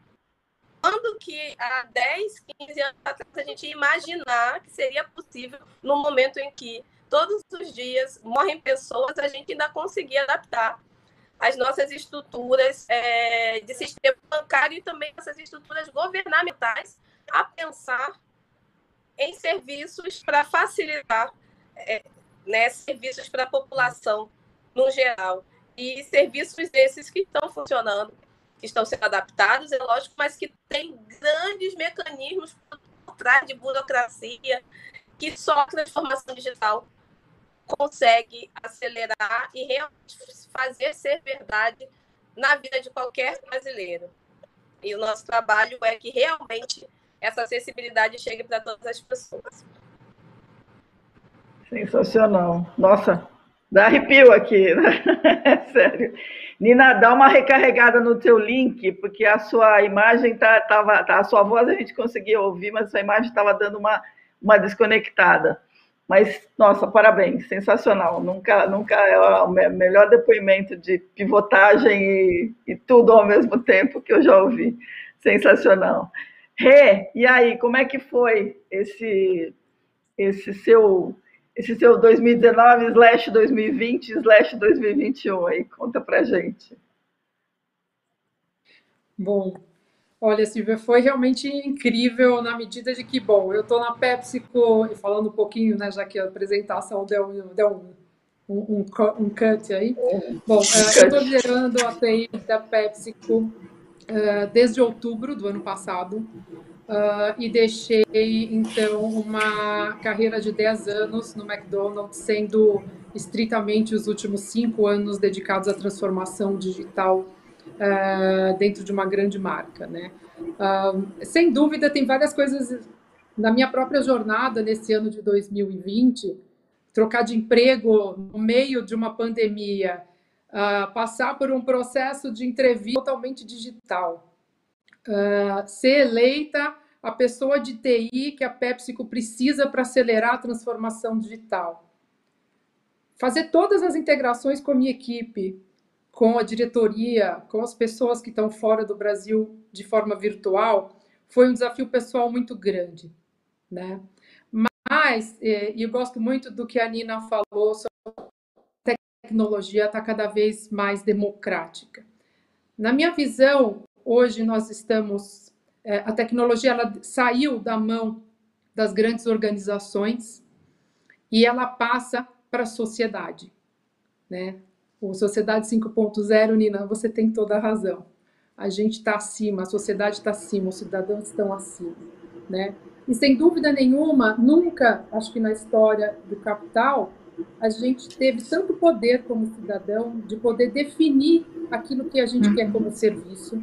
Quando que há 10, 15 anos atrás a gente imaginar que seria possível no momento em que todos os dias morrem pessoas, a gente ainda conseguir adaptar as nossas estruturas é, de sistema bancário e também essas estruturas governamentais a pensar em serviços para facilitar é, né, serviços para a população no geral. E serviços esses que estão funcionando, que estão sendo adaptados, é lógico, mas que tem grandes mecanismos por trás de burocracia, que só a transformação digital consegue acelerar e realmente fazer ser verdade na vida de qualquer brasileiro. E o nosso trabalho é que realmente essa acessibilidade chegue para todas as pessoas. Sensacional. Nossa, dá arrepio aqui, né? Sério. Nina, dá uma recarregada no teu link, porque a sua imagem tá, tava, tá, a sua voz a gente conseguia ouvir, mas a sua imagem estava dando uma, uma desconectada. Mas, nossa, parabéns, sensacional. Nunca, nunca é o melhor depoimento de pivotagem e, e tudo ao mesmo tempo que eu já ouvi. Sensacional. Rê, e aí, como é que foi esse, esse seu esse seu 2019 slash 2020 slash 2021 aí? Conta pra gente. Bom, Olha, Silvia, foi realmente incrível na medida de que, bom, eu estou na PepsiCo, e falando um pouquinho, né, já que a apresentação deu, deu um, um, um cut aí. Bom, uh, eu estou liderando a TI da PepsiCo uh, desde outubro do ano passado uh, e deixei, então, uma carreira de 10 anos no McDonald's, sendo estritamente os últimos cinco anos dedicados à transformação digital uh, dentro de uma grande marca, né? Uh, sem dúvida, tem várias coisas na minha própria jornada nesse ano de 2020, trocar de emprego no meio de uma pandemia, uh, passar por um processo de entrevista totalmente digital, ser eleita a pessoa de TI que a PepsiCo precisa para acelerar a transformação digital. Fazer todas as integrações com a minha equipe, com a diretoria, com as pessoas que estão fora do Brasil de forma virtual, foi um desafio pessoal muito grande, né? Mas, e eu gosto muito do que a Nina falou sobre a tecnologia está cada vez mais democrática. Na minha visão, hoje nós estamos, é, a tecnologia ela saiu da mão das grandes organizações e ela passa para a sociedade, né? O Sociedade 5.0, Nina, você tem toda a razão. A gente está acima, a sociedade está acima, os cidadãos estão acima, né? E sem dúvida nenhuma, nunca, acho que na história do capital, a gente teve tanto poder como cidadão de poder definir aquilo que a gente uhum. quer como serviço,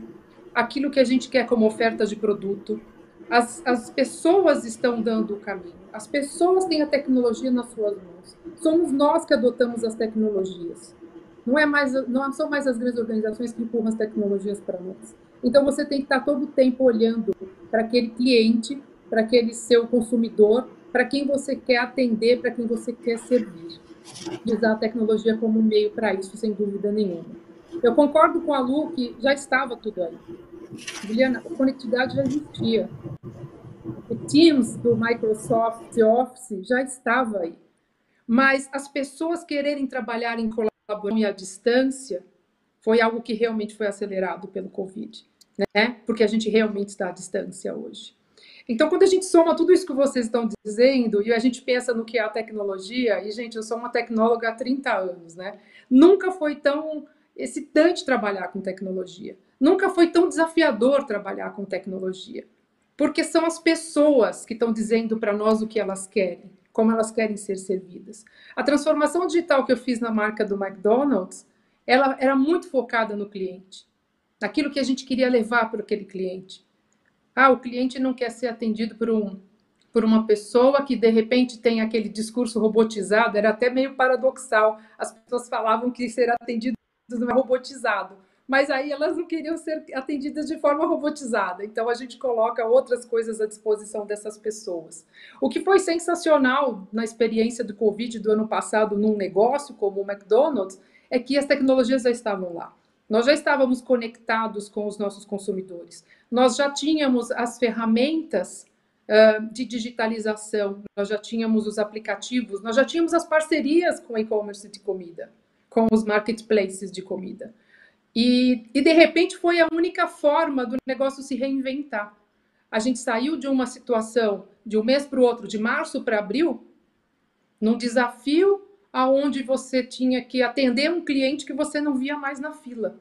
aquilo que a gente quer como oferta de produto. As, as pessoas estão dando o caminho, as pessoas têm a tecnologia nas suas mãos. Somos nós que adotamos as tecnologias. Não, é mais, não são mais as grandes organizações que empurram as tecnologias para nós. Então, você tem que estar todo o tempo olhando para aquele cliente, para aquele seu consumidor, para quem você quer atender, para quem você quer servir. E usar a tecnologia como meio para isso, sem dúvida nenhuma. Eu concordo com a Lu que já estava tudo aí. Juliana, a conectividade já existia. O Teams do Microsoft Office já estava aí. Mas as pessoas quererem trabalhar em colaboração colaborando à distância foi algo que realmente foi acelerado pelo Covid, né? Porque a gente realmente está à distância hoje. Então, quando a gente soma tudo isso que vocês estão dizendo e a gente pensa no que é a tecnologia, e, gente, eu sou uma tecnóloga há 30 anos, né? Nunca foi tão excitante trabalhar com tecnologia. Nunca foi tão desafiador trabalhar com tecnologia. Porque são as pessoas que estão dizendo para nós o que elas querem como elas querem ser servidas. A transformação digital que eu fiz na marca do McDonald's, ela era muito focada no cliente, naquilo que a gente queria levar para aquele cliente. Ah, o cliente não quer ser atendido por um por uma pessoa que de repente tem aquele discurso robotizado, era até meio paradoxal. As pessoas falavam que ser atendido não é robotizado, mas aí elas não queriam ser atendidas de forma robotizada. Então a gente coloca outras coisas à disposição dessas pessoas. O que foi sensacional na experiência do Covid do ano passado num negócio como o McDonald's é que as tecnologias já estavam lá. Nós já estávamos conectados com os nossos consumidores. Nós já tínhamos as ferramentas de digitalização, nós já tínhamos os aplicativos, nós já tínhamos as parcerias com e-commerce de comida, com os marketplaces de comida. E, e, de repente foi a única forma do negócio se reinventar. A gente saiu de uma situação de um mês para o outro, de março para abril, num desafio aonde você tinha que atender um cliente que você não via mais na fila.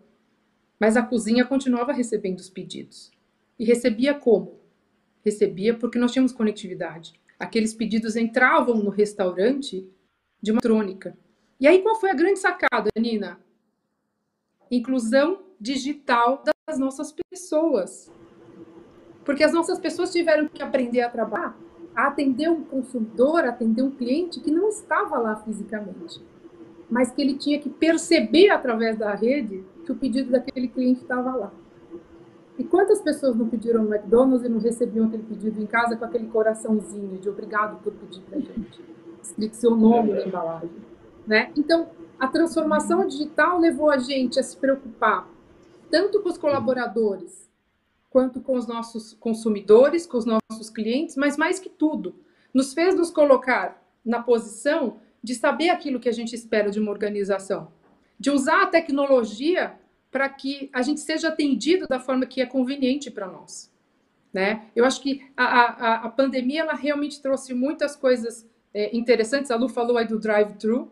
Mas a cozinha continuava recebendo os pedidos. E recebia como? recebia porque nós tínhamos conectividade. Aqueles pedidos entravam no restaurante de uma eletrônica. E aí qual foi a grande sacada, Nina? Inclusão digital das nossas pessoas. Porque as nossas pessoas tiveram que aprender a trabalhar, a atender um consumidor, a atender um cliente que não estava lá fisicamente, mas que ele tinha que perceber através da rede que o pedido daquele cliente estava lá. E quantas pessoas não pediram no McDonald's e não recebiam aquele pedido em casa com aquele coraçãozinho de obrigado por pedir para gente? Escrito seu nome na embalagem. Né? Então, a transformação digital levou a gente a se preocupar tanto com os colaboradores, quanto com os nossos consumidores, com os nossos clientes, mas mais que tudo, nos fez nos colocar na posição de saber aquilo que a gente espera de uma organização, de usar a tecnologia para que a gente seja atendido da forma que é conveniente para nós. Né? Eu acho que a, a, a pandemia ela realmente trouxe muitas coisas é, interessantes. A Lu falou aí do drive-thru,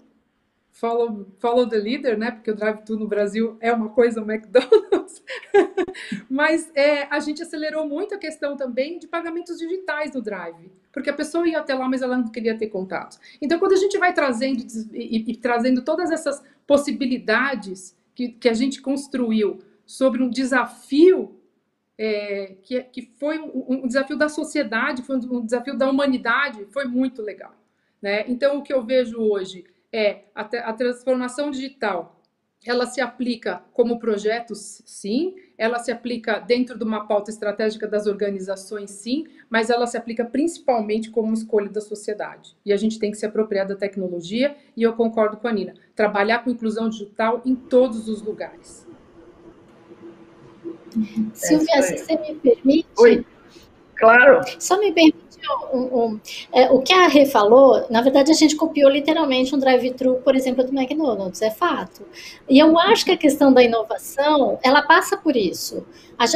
follow, follow the leader, né? Porque o drive-thru no Brasil é uma coisa, o McDonald's. Mas é, a gente acelerou muito a questão também de pagamentos digitais no drive, porque a pessoa ia até lá, mas ela não queria ter contatos. Então, quando a gente vai trazendo e, e, e trazendo todas essas possibilidades que, que a gente construiu sobre um desafio é, que, que foi um, um, desafio da sociedade, foi um, desafio da humanidade, foi muito legal. Né? Então, o que eu vejo hoje é a, a transformação digital ela se aplica como projetos, sim, ela se aplica dentro de uma pauta estratégica das organizações, sim, mas ela se aplica principalmente como escolha da sociedade. E a gente tem que se apropriar da tecnologia, e eu concordo com a Nina, trabalhar com inclusão digital em todos os lugares. Silvia, é se você me permite. Oi, claro. Só me permite um, um, é, o que a Rê falou, na verdade, a gente copiou literalmente um drive-thru, por exemplo, do McDonald's, é fato. E eu acho que a questão da inovação, ela passa por isso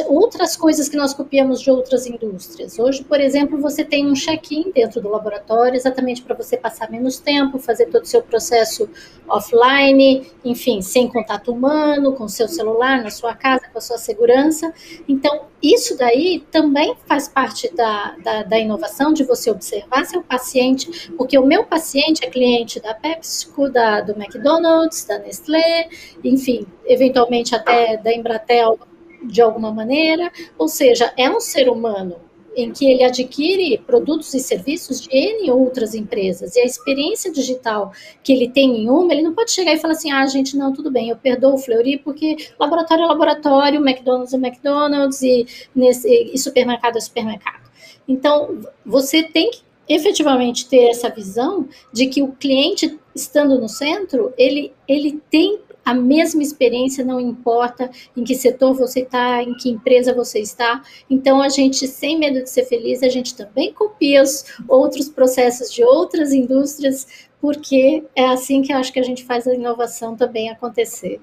outras coisas que nós copiamos de outras indústrias. Hoje, por exemplo, você tem um check-in dentro do laboratório, exatamente para você passar menos tempo, fazer todo o seu processo offline, enfim, sem contato humano, com seu celular, na sua casa, com a sua segurança. Então, isso daí também faz parte da, da, da inovação, de você observar seu paciente, porque o meu paciente é cliente da PepsiCo, da, do McDonald's, da Nestlé, enfim, eventualmente até da Embratel, de alguma maneira, ou seja, é um ser humano em que ele adquire produtos e serviços de N outras empresas, e a experiência digital que ele tem em uma, ele não pode chegar e falar assim, ah, gente, não, tudo bem, eu perdoo o Fleury, porque laboratório é laboratório, McDonald's é McDonald's, e, nesse, e supermercado é supermercado. Então, você tem que efetivamente ter essa visão de que o cliente, estando no centro, ele, ele tem a mesma experiência, não importa em que setor você está, em que empresa você está. Então, a gente, sem medo de ser feliz, a gente também copia os outros processos de outras indústrias, porque é assim que eu acho que a gente faz a inovação também acontecer.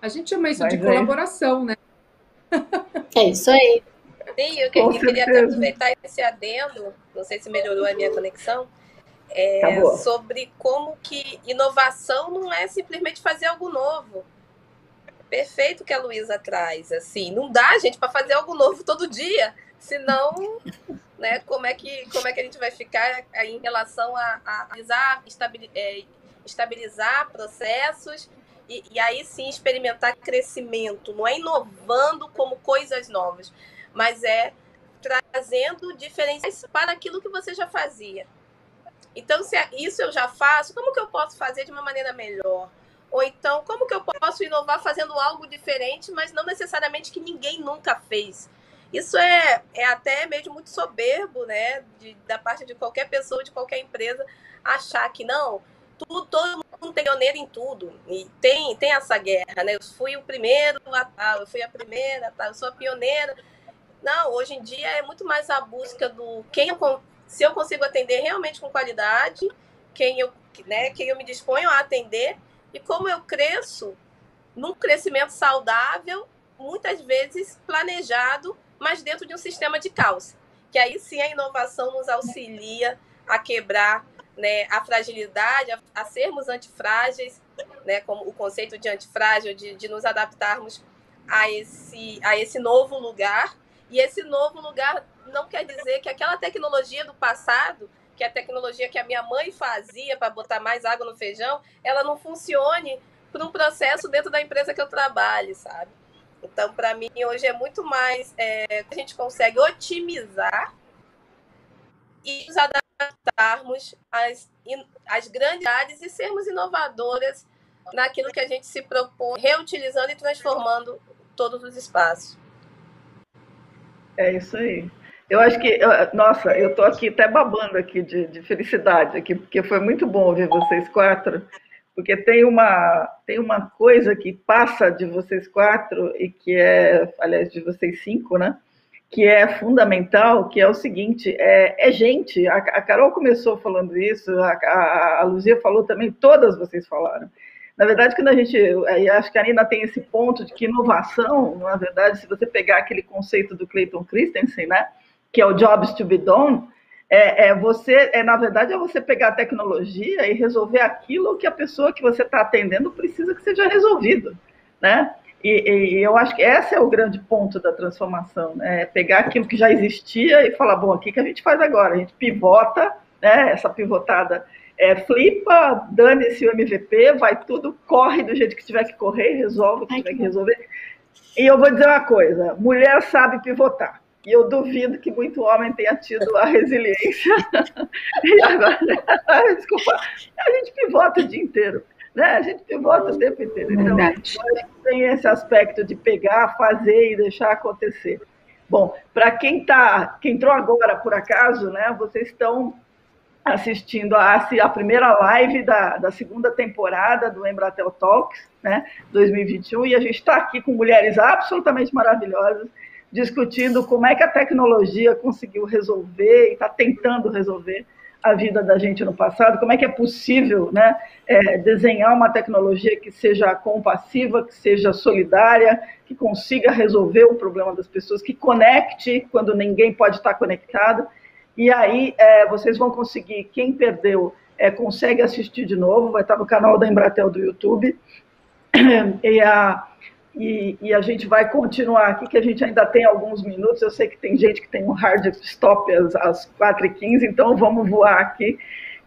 A gente chama isso Mas de é. colaboração, né? É isso aí. Sim, eu, eu queria até aproveitar esse adendo, não sei se melhorou a minha conexão, é, sobre como que inovação não é simplesmente fazer algo novo. Perfeito que a Luísa traz, assim, não dá, gente, para fazer algo novo todo dia, senão, né, como é que, como é que a gente vai ficar em relação a, a, a estabilizar, é, estabilizar processos e, e aí sim experimentar crescimento, não é inovando como coisas novas, mas é trazendo diferenças para aquilo que você já fazia. Então, se é, isso eu já faço, como que eu posso fazer de uma maneira melhor? Ou então, como que eu posso inovar fazendo algo diferente, mas não necessariamente que ninguém nunca fez? Isso é, é até mesmo muito soberbo, né? De, da parte de qualquer pessoa, de qualquer empresa, achar que não, tudo, todo mundo tem pioneiro em tudo. E tem, tem essa guerra, né? Eu fui o primeiro a tal, eu fui a primeira tal, eu sou a pioneira. Não, hoje em dia é muito mais a busca do quem eu, se eu consigo atender realmente com qualidade, quem eu, né, quem eu me disponho a atender e como eu cresço num crescimento saudável, muitas vezes planejado, mas dentro de um sistema de caos. Que aí sim a inovação nos auxilia a quebrar né, a fragilidade, a, a, sermos antifrágeis, né, como o conceito de antifrágil, de, de nos adaptarmos a esse, a esse novo lugar. E esse novo lugar não quer dizer que aquela tecnologia do passado, que é a tecnologia que a minha mãe fazia para botar mais água no feijão, ela não funcione para um processo dentro da empresa que eu trabalho, sabe? Então, para mim, hoje é muito mais é, a gente consegue otimizar e nos adaptarmos às, às grandes e sermos inovadoras naquilo que a gente se propõe, reutilizando e transformando todos os espaços. É isso aí. Eu acho que, nossa, eu estou aqui até babando aqui de, de, felicidade aqui, porque foi muito bom ouvir vocês quatro, porque tem uma, tem uma coisa que passa de vocês quatro e que é, aliás, de vocês cinco, né? Que é fundamental, que é o seguinte, é, é gente. A, a, Carol começou falando isso, a, a, a Luzia falou também, todas vocês falaram. Na verdade, quando a gente, acho que a Nina tem esse ponto de que inovação, na verdade, se você pegar aquele conceito do Clayton Christensen, né? Que é o Jobs to be Done, é, é, você, é, na verdade, é você pegar a tecnologia e resolver aquilo que a pessoa que você está atendendo precisa que seja resolvido, né? E, e, eu acho que esse é o grande ponto da transformação, né? É pegar aquilo que já existia e falar, bom, o que, que a gente faz agora? A gente pivota, né? Essa pivotada é, flipa, dane-se o MVP, vai tudo, corre do jeito que tiver que correr, resolve o que Ai, tiver que resolver. E eu vou dizer uma coisa: mulher sabe pivotar. E eu duvido que muito homem tenha tido a resiliência. e agora, desculpa, a gente pivota o dia inteiro. Né? A gente pivota o tempo inteiro. Então, tem esse aspecto de pegar, fazer e deixar acontecer. Bom, para quem tá, quem entrou agora por acaso, né? Vocês estão assistindo a, a primeira live da, da segunda temporada do Embratel Talks, né? 2021, e a gente está aqui com mulheres absolutamente maravilhosas discutindo como é que a tecnologia conseguiu resolver e está tentando resolver a vida da gente no passado, como é que é possível né, é, desenhar uma tecnologia que seja compassiva, que seja solidária, que consiga resolver o problema das pessoas, que conecte quando ninguém pode estar conectado. E aí é, vocês vão conseguir, quem perdeu, é, consegue assistir de novo, vai estar no canal da Embratel do YouTube. E a, e, e, a gente vai continuar aqui, que a gente ainda tem alguns minutos. Eu sei que tem gente que tem um hard stop às, às 4h15, então vamos voar aqui.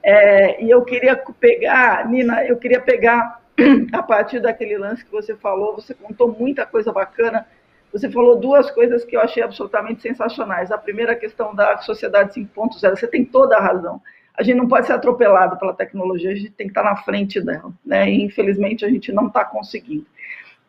É, e eu queria pegar, Nina, eu queria pegar a partir daquele lance que você falou, você contou muita coisa bacana. Você falou duas coisas que eu achei absolutamente sensacionais. A primeira, a questão da sociedade 5.0. Você tem toda a razão. A gente não pode ser atropelado pela tecnologia, a gente tem que estar na frente dela. Né? E, infelizmente, a gente não está conseguindo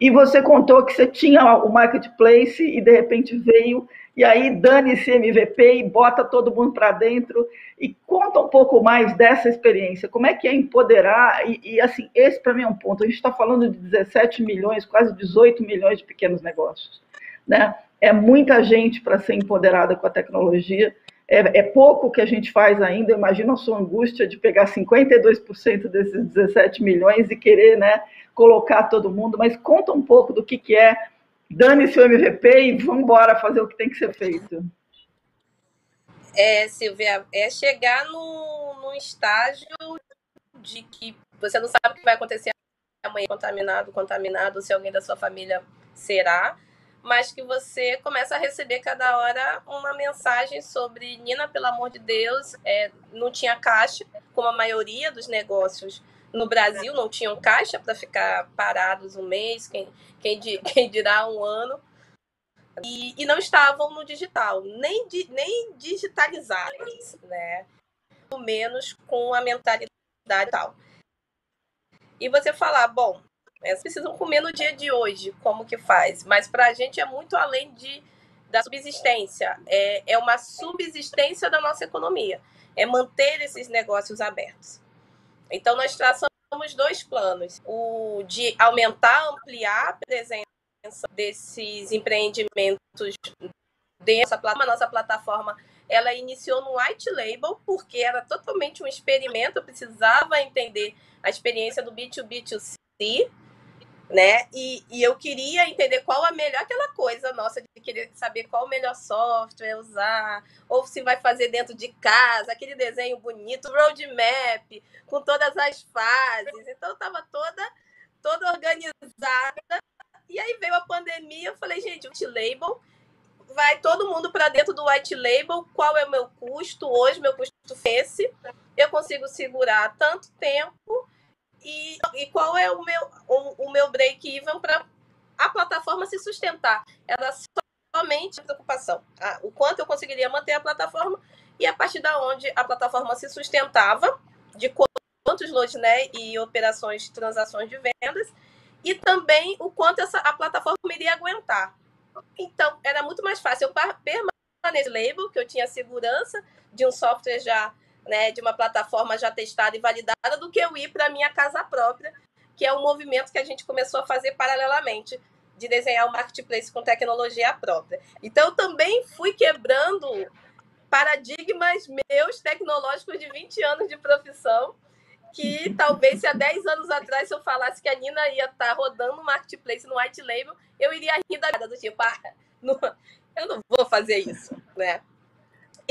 e você contou que você tinha o marketplace e de repente veio, e aí dane-se MVP e bota todo mundo para dentro. E conta um pouco mais dessa experiência, como é que é empoderar, e, e assim, esse para mim é um ponto, a gente está falando de 17 milhões, quase 18 milhões de pequenos negócios, né? É muita gente para ser empoderada com a tecnologia, é, é, pouco que a gente faz ainda, imagina a sua angústia de pegar 52% desses 17 milhões e querer, né, colocar todo mundo, mas conta um pouco do que, que é, dane-se o MVP e vamos embora fazer o que tem que ser feito. É, Silvia, é chegar no, no estágio de que você não sabe o que vai acontecer amanhã, contaminado, contaminado, se alguém da sua família será, mas que você começa a receber cada hora uma mensagem sobre Nina, pelo amor de Deus, é, não tinha caixa, como a maioria dos negócios no Brasil não tinham caixa para ficar parados um mês, quem, quem, quem dirá um ano. e, e não estavam no digital, nem, di, nem digitalizados, né? Pelo menos com a mentalidade tal. E você falar, bom, elas precisam comer no dia de hoje, como que faz? Mas para a gente é muito além de, da subsistência, é, é uma subsistência da nossa economia, é manter esses negócios abertos. Então, nós traçamos dois planos: o de aumentar, ampliar a presença desses empreendimentos dessa plataforma. Nossa plataforma ela iniciou no white label, porque era totalmente um experimento, eu precisava entender a experiência do B2B2C, né? E, e eu queria entender qual a melhor aquela coisa nossa de querer saber qual o melhor software usar, ou se vai fazer dentro de casa, aquele desenho bonito, roadmap, com todas as fases. Então eu estava toda toda organizada. E aí veio a pandemia, eu falei, gente, white label, vai todo mundo para dentro do white label, qual é o meu custo hoje, meu custo é esse, eu consigo segurar tanto tempo e, e qual é o meu, o, o meu break-even para a plataforma se sustentar. Era somente a preocupação. A, o quanto eu conseguiria manter a plataforma e a partir da onde a plataforma se sustentava, de quantos lotes né, e operações, transações de vendas, e também o quanto essa, a plataforma iria aguentar. Então, era muito mais fácil eu permanecer label, que eu tinha segurança de um software já né, de uma plataforma já testada e validada do que eu ir para minha casa própria, que é um movimento que a gente começou a fazer paralelamente, de desenhar um marketplace com tecnologia própria. Então, eu também fui quebrando paradigmas meus tecnológicos de 20 anos de profissão, que talvez se há 10 anos atrás se eu falasse que a Nina ia estar tá rodando um marketplace no white label, eu iria rir da do tipo, ah, não, eu não vou fazer isso, né?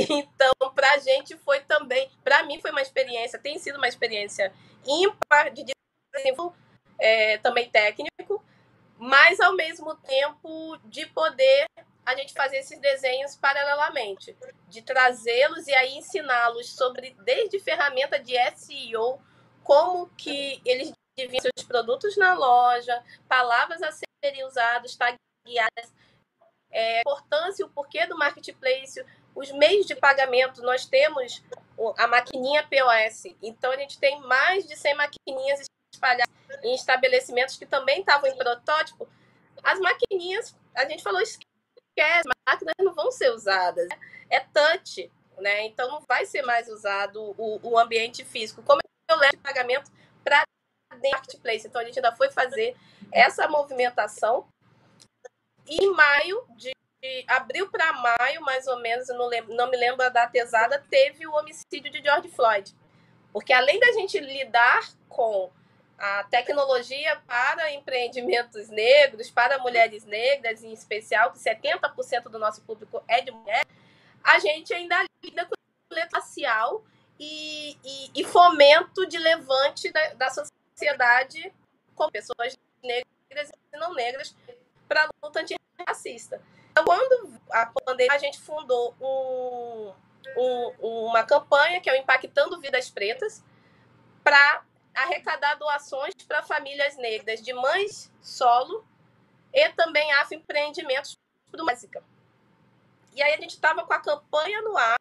Então, para a gente foi também, para mim foi uma experiência, tem sido uma experiência ímpar de desenvolvimento é, também técnico, mas ao mesmo tempo de poder a gente fazer esses desenhos paralelamente, de trazê-los e aí ensiná-los sobre desde ferramenta de SEO, como que eles dividiam seus produtos na loja, palavras a serem usadas, tagueadas, é, importância o porquê do marketplace, os meios de pagamento, nós temos a maquininha POS. Então, a gente tem mais de 100 maquininhas espalhadas em estabelecimentos que também estavam em protótipo. As maquininhas, a gente falou, esquece, as máquinas não vão ser usadas. É touch, né? Então, não vai ser mais usado o, o ambiente físico. Como eu levo pagamento para dentro do marketplace? Então, a gente ainda foi fazer essa movimentação. E em maio de de abril para maio, mais ou menos, não, lembro, não me lembro a data exata, teve o homicídio de George Floyd. Porque além da gente lidar com a tecnologia para empreendimentos negros, para mulheres negras em especial, que 70% do nosso público é de mulher, a gente ainda lida com letra racial e, e, e, fomento de levante da, da sociedade com pessoas negras e não negras para a luta antirracista. Então, quando a pandemia, a gente fundou um, um, uma campanha que é o Impactando Vidas Pretas para arrecadar doações para famílias negras de mães solo e também afroempreendimentos do básica. E aí a gente estava com a campanha no ar,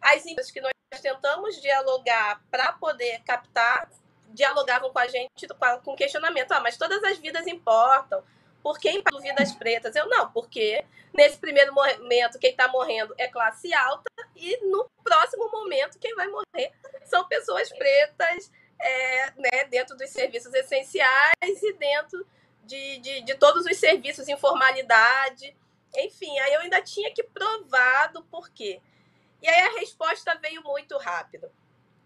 as empresas que nós tentamos dialogar para poder captar, dialogavam com a gente com questionamento, ah, mas todas as vidas importam, por que impacto vidas pretas? Eu não, porque nesse primeiro momento quem está morrendo é classe alta e no próximo momento quem vai morrer são pessoas pretas é, né, dentro dos serviços essenciais e dentro de, de, de todos os serviços, informalidade, enfim, aí eu ainda tinha que provar do porquê. E aí a resposta veio muito rápido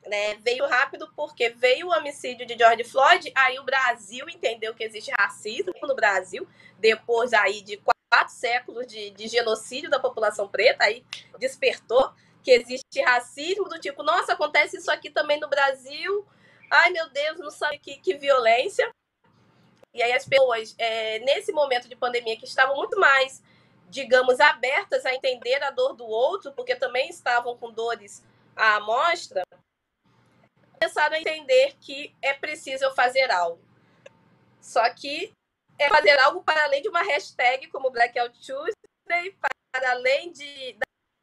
né, veio rápido porque veio o homicídio de George Floyd, aí o Brasil entendeu que existe racismo no Brasil, depois aí de quatro séculos de, de genocídio da população preta, aí despertou que existe racismo do tipo, nossa, acontece isso aqui também no Brasil, ai meu Deus, não sabe que, que violência. E aí as pessoas, é, nesse momento de pandemia, que estavam muito mais, digamos, abertas a entender a dor do outro, porque também estavam com dores à amostra, começaram a entender que é preciso eu fazer algo. Só que é fazer algo para além de uma hashtag como Blackout Tuesday, para além de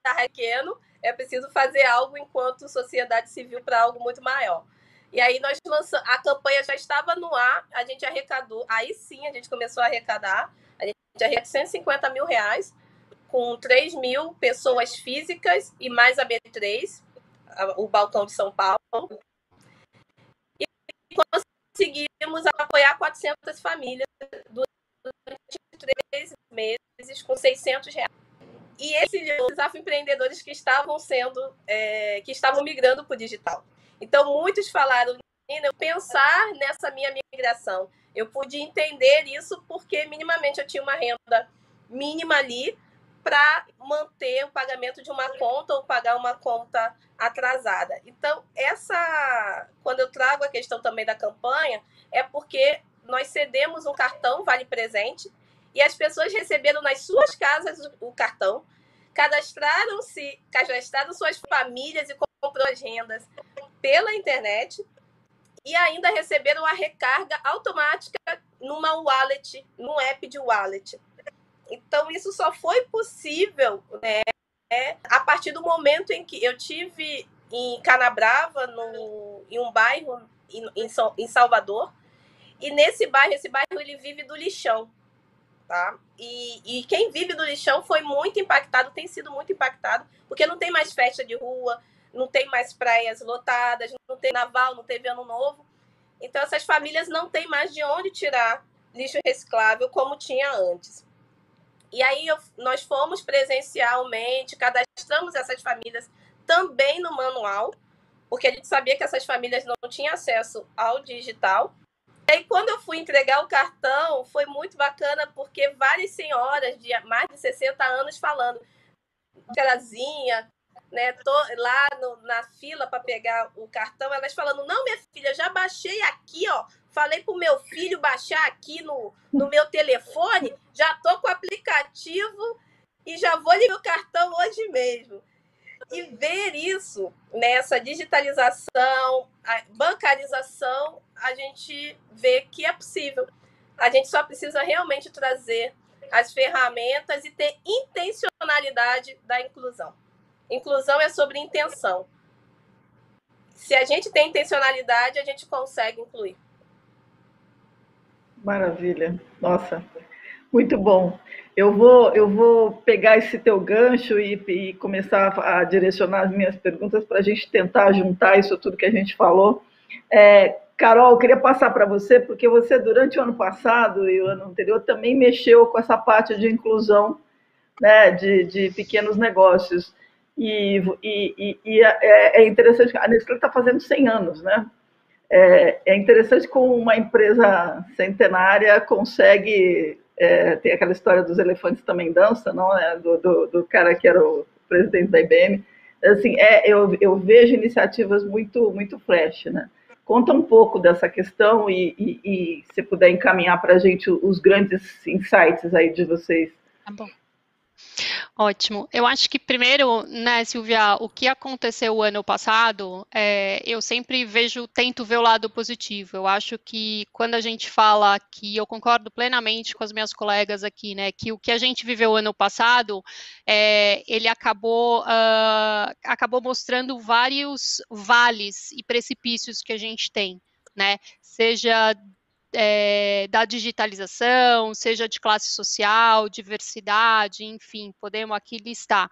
da pequeno, é preciso fazer algo enquanto sociedade civil para algo muito maior. E aí nós lançamos, a campanha já estava no ar, a gente arrecadou, aí sim a gente começou a arrecadar, a gente arrecadou 150 mil reais, com 3 mil pessoas físicas e mais a B3, o balcão de São Paulo. Conseguimos apoiar 400 famílias durante três meses com 600 reais. E esses afroempreendedores que estavam sendo, é, que estavam migrando para o digital. Então, muitos falaram, eu pensar nessa minha migração. Eu pude entender isso porque minimamente eu tinha uma renda mínima ali para manter o pagamento de uma conta ou pagar uma conta atrasada. Então, essa quando eu trago a questão também da campanha, é porque nós cedemos um cartão vale presente e as pessoas receberam nas suas casas o cartão, cadastraram-se, cadastraram suas famílias e comprou as rendas pela internet e ainda receberam a recarga automática numa wallet, num app de wallet. Então, isso só foi possível né, a partir do momento em que eu tive em Canabrava, no, em um bairro em, em Salvador, e nesse bairro, esse bairro ele vive do lixão tá? E, e quem vive do lixão foi muito impactado, tem sido muito impactado, porque não tem mais festa de rua, não tem mais praias lotadas, não tem naval, não teve ano novo. Então essas famílias não têm mais de onde tirar lixo reciclável como tinha antes. E aí eu, nós fomos presencialmente, cadastramos essas famílias também no manual, porque a gente sabia que essas famílias não tinham acesso ao digital. E aí, quando eu fui entregar o cartão, foi muito bacana, porque várias senhoras de mais de 60 anos falando, carazinha, né, tô lá no, na fila para pegar o cartão, elas falando, não, minha filha, já baixei aqui, ó, falei pro meu filho baixar aqui no, no meu telefone, já tô com o aplicativo e já vou ligar o cartão hoje mesmo. E ver isso, nessa digitalização, bancarização, a gente vê que é possível. A gente só precisa realmente trazer as ferramentas e ter intencionalidade da inclusão. Inclusão é sobre intenção. Se a gente tem intencionalidade, a gente consegue incluir. Maravilha. Nossa, muito bom. Eu vou, eu vou pegar esse teu gancho e, e começar a direcionar as minhas perguntas para a gente tentar juntar isso tudo que a gente falou. É, Carol, eu queria passar para você, porque você, durante o ano passado e o ano anterior, também mexeu com essa parte de inclusão né, de, de pequenos negócios. E, e, e é, é, interessante, a Nestlé está fazendo 100 anos, né? É, é, interessante como uma empresa centenária consegue. É, tem aquela história dos elefantes também dançam, não? É, do, do, do, cara que era o presidente da IBM. Assim, é, eu, eu vejo iniciativas muito, muito flash, né? Conta um pouco dessa questão e, e, e se puder encaminhar para a gente os grandes insights aí de vocês. Tá bom. Ótimo. Eu acho que primeiro, né, Silvia, o que aconteceu o ano passado, é, eu sempre vejo, tento ver o lado positivo. Eu acho que quando a gente fala que eu concordo plenamente com as minhas colegas aqui, né, que o que a gente viveu ano passado, é, ele acabou, uh, acabou mostrando vários vales e precipícios que a gente tem, né, seja é, da digitalização, seja de classe social, diversidade, enfim, podemos aqui listar.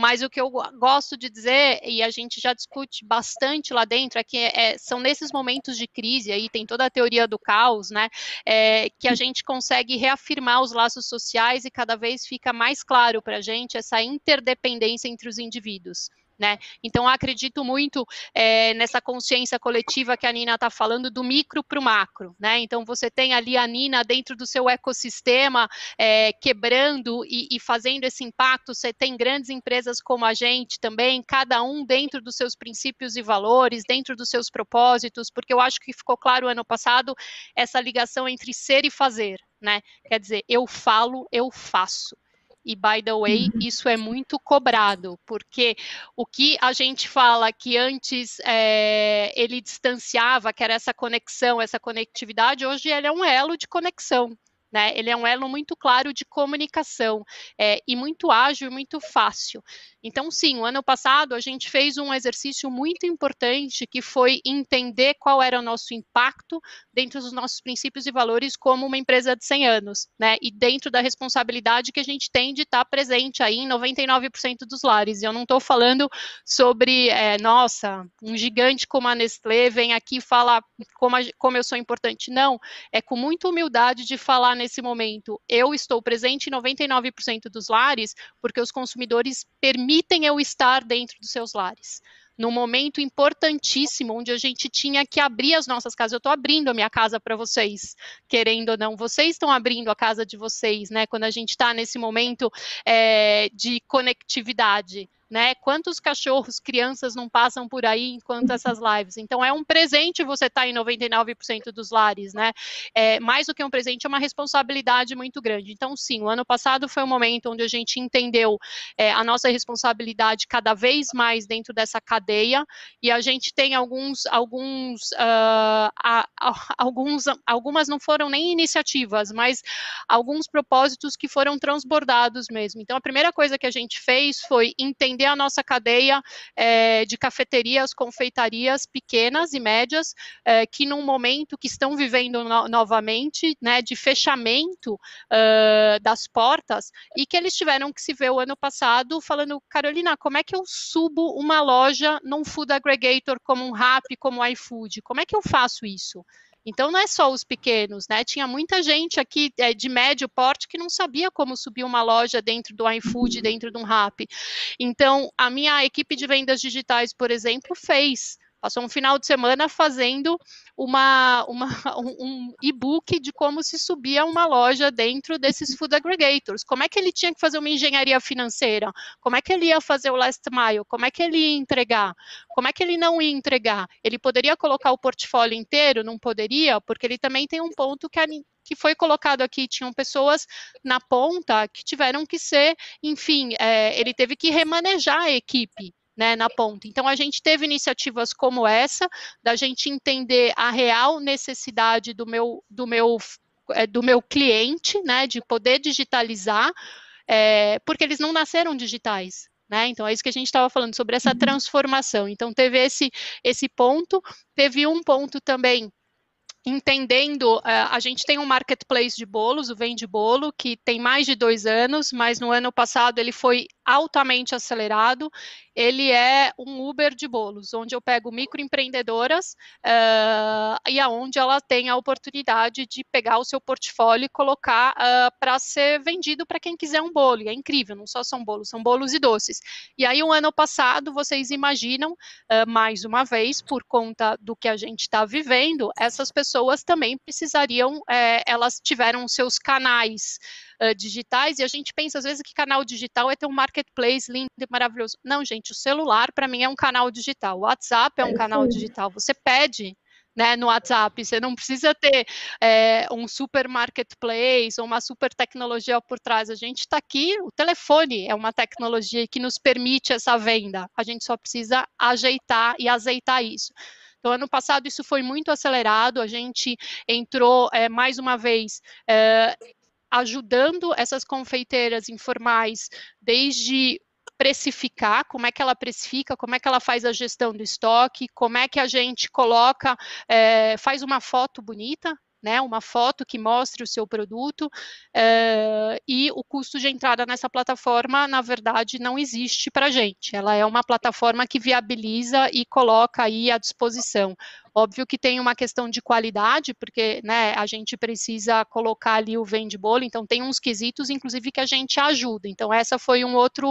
Mas o que eu gosto de dizer, e a gente já discute bastante lá dentro, é que é, são nesses momentos de crise, aí tem toda a teoria do caos, né? É, que a gente consegue reafirmar os laços sociais e cada vez fica mais claro para a gente essa interdependência entre os indivíduos. Né? Então, acredito muito é, nessa consciência coletiva que a Nina está falando, do micro para o macro. Né? Então, você tem ali a Nina dentro do seu ecossistema, é, quebrando e, e, fazendo esse impacto. Você tem grandes empresas como a gente também, cada um dentro dos seus princípios e valores, dentro dos seus propósitos, porque eu acho que ficou claro ano passado essa ligação entre ser e fazer. Né? Quer dizer, eu falo, eu faço. E, by the way, uhum. isso é muito cobrado, porque o que a gente fala que antes é, ele distanciava, que era essa conexão, essa conectividade, hoje ele é um elo de conexão. Né? Ele é um elo muito claro de comunicação é, e muito ágil e muito fácil. Então, sim, o ano passado a gente fez um exercício muito importante que foi entender qual era o nosso impacto dentro dos nossos princípios e valores como uma empresa de 100 anos, né? E dentro da responsabilidade que a gente tem de estar presente aí em 99% dos lares. E eu não estou falando sobre, é, nossa, um gigante como a Nestlé vem aqui falar como, a, como eu sou importante. Não, é com muita humildade de falar nesse momento. Eu estou presente em 99% dos lares porque os consumidores permitem eu estar dentro dos seus lares num momento importantíssimo, onde a gente tinha que abrir as nossas casas. Eu estou abrindo a minha casa para vocês, querendo ou não. Vocês estão abrindo a casa de vocês, né? Quando a gente está nesse momento é, de conectividade né? Quantos cachorros, crianças não passam por aí enquanto essas lives? Então é um presente você estar tá em 99% dos lares, né? É, mais do que um presente, é uma responsabilidade muito grande. Então, sim, o ano passado foi um momento onde a gente entendeu é, a nossa responsabilidade cada vez mais dentro dessa cadeia e a gente tem alguns, alguns, uh, a, a, alguns, algumas não foram nem iniciativas, mas alguns propósitos que foram transbordados mesmo. Então, a primeira coisa que a gente fez foi entender atender a nossa cadeia é, de cafeterias, confeitarias pequenas e médias, é, que num momento que estão vivendo no, novamente, né, de fechamento uh, das portas, e que eles tiveram que se ver o ano passado falando, Carolina, como é que eu subo uma loja num food aggregator como um Rappi, como o iFood? Como é que eu faço isso? Então não é só os pequenos, né? Tinha muita gente aqui é, de médio porte que não sabia como subir uma loja dentro do iFood, dentro de um Rap. Então a minha equipe de vendas digitais, por exemplo, fez Passou um final de semana fazendo uma, uma um e-book de como se subia uma loja dentro desses food aggregators. Como é que ele tinha que fazer uma engenharia financeira? Como é que ele ia fazer o last mile? Como é que ele ia entregar? Como é que ele não ia entregar? Ele poderia colocar o portfólio inteiro? Não poderia, porque ele também tem um ponto que a, que foi colocado aqui, tinham pessoas na ponta que tiveram que ser, enfim, é, ele teve que remanejar a equipe né, na ponta. Então, a gente teve iniciativas como essa, da gente entender a real necessidade do meu, do meu, é, do meu cliente, né, de poder digitalizar, é, porque eles não nasceram digitais. Né? Então é isso que a gente estava falando sobre essa uhum. transformação. Então teve esse esse ponto, teve um ponto também entendendo, uh, a gente tem um marketplace de bolos, o Vende Bolo, que tem mais de dois anos, mas no ano passado ele foi altamente acelerado. Ele é um Uber de bolos, onde eu pego microempreendedoras uh, e aonde ela tem a oportunidade de pegar o seu portfólio e colocar uh, para ser vendido para quem quiser um bolo. E é incrível, não só são bolos, são bolos e doces. E aí, o ano passado, vocês imaginam, uh, mais uma vez, por conta do que a gente está vivendo, essas pessoas também precisariam, eh, elas tiveram seus canais uh, digitais, e a gente pensa às vezes que canal digital é ter um marketplace lindo e maravilhoso. Não, gente, o celular para mim é um canal digital, o WhatsApp é um é canal digital. Você pede né, no WhatsApp. Você não precisa ter é, um super marketplace ou uma super tecnologia por trás. A gente está aqui, o telefone é uma tecnologia que nos permite essa venda. A gente só precisa ajeitar e azeitar isso. Então, ano passado isso foi muito acelerado, a gente entrou é, mais uma vez é, ajudando essas confeiteiras informais desde precificar, como é que ela precifica, como é que ela faz a gestão do estoque, como é que a gente coloca, é, faz uma foto bonita, né, uma foto que mostre o seu produto uh, e o custo de entrada nessa plataforma, na verdade, não existe para a gente. Ela é uma plataforma que viabiliza e coloca aí à disposição Óbvio que tem uma questão de qualidade, porque né, a gente precisa colocar ali o vende bolo, então tem uns quesitos, inclusive, que a gente ajuda. Então, essa foi uma outra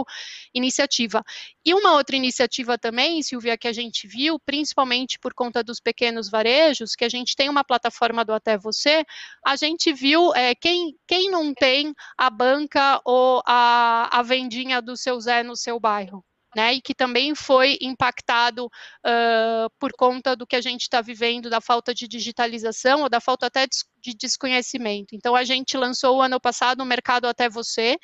iniciativa. E uma outra iniciativa também, Silvia, que a gente viu, principalmente por conta dos pequenos varejos, que a gente tem uma plataforma do Até Você, a gente viu é, quem, quem não tem a banca ou a, a vendinha do seu Zé no seu bairro né, e que também foi impactado uh, por conta do que a gente está vivendo, da falta de digitalização ou da falta até de desconhecimento. Então, a gente lançou ano passado o Mercado Até Você,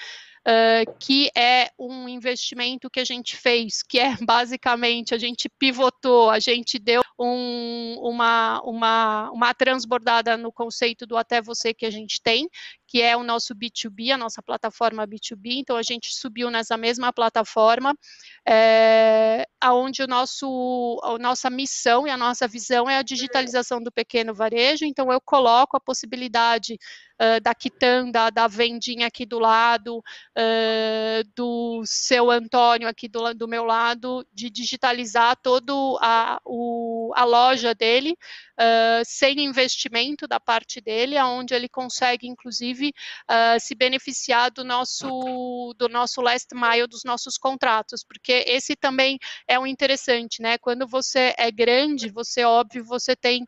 uh, que é um investimento que a gente fez, que é basicamente a gente pivotou, a gente deu um, uma, uma, uma transbordada no conceito do até você que a gente tem, que é o nosso B2B, a nossa plataforma B2B. Então, a gente subiu nessa mesma plataforma, é, onde o nosso, a nossa missão e a nossa visão é a digitalização do pequeno varejo. Então, eu coloco a possibilidade uh, da quitanda, da vendinha aqui do lado, uh, do seu Antônio aqui do, do meu lado, de digitalizar todo a, o, a loja dele, uh, sem investimento da parte dele, aonde ele consegue, inclusive, se beneficiar do nosso, do nosso last mile, dos nossos contratos, porque esse também é um interessante, né? Quando você é grande, você, óbvio, você tem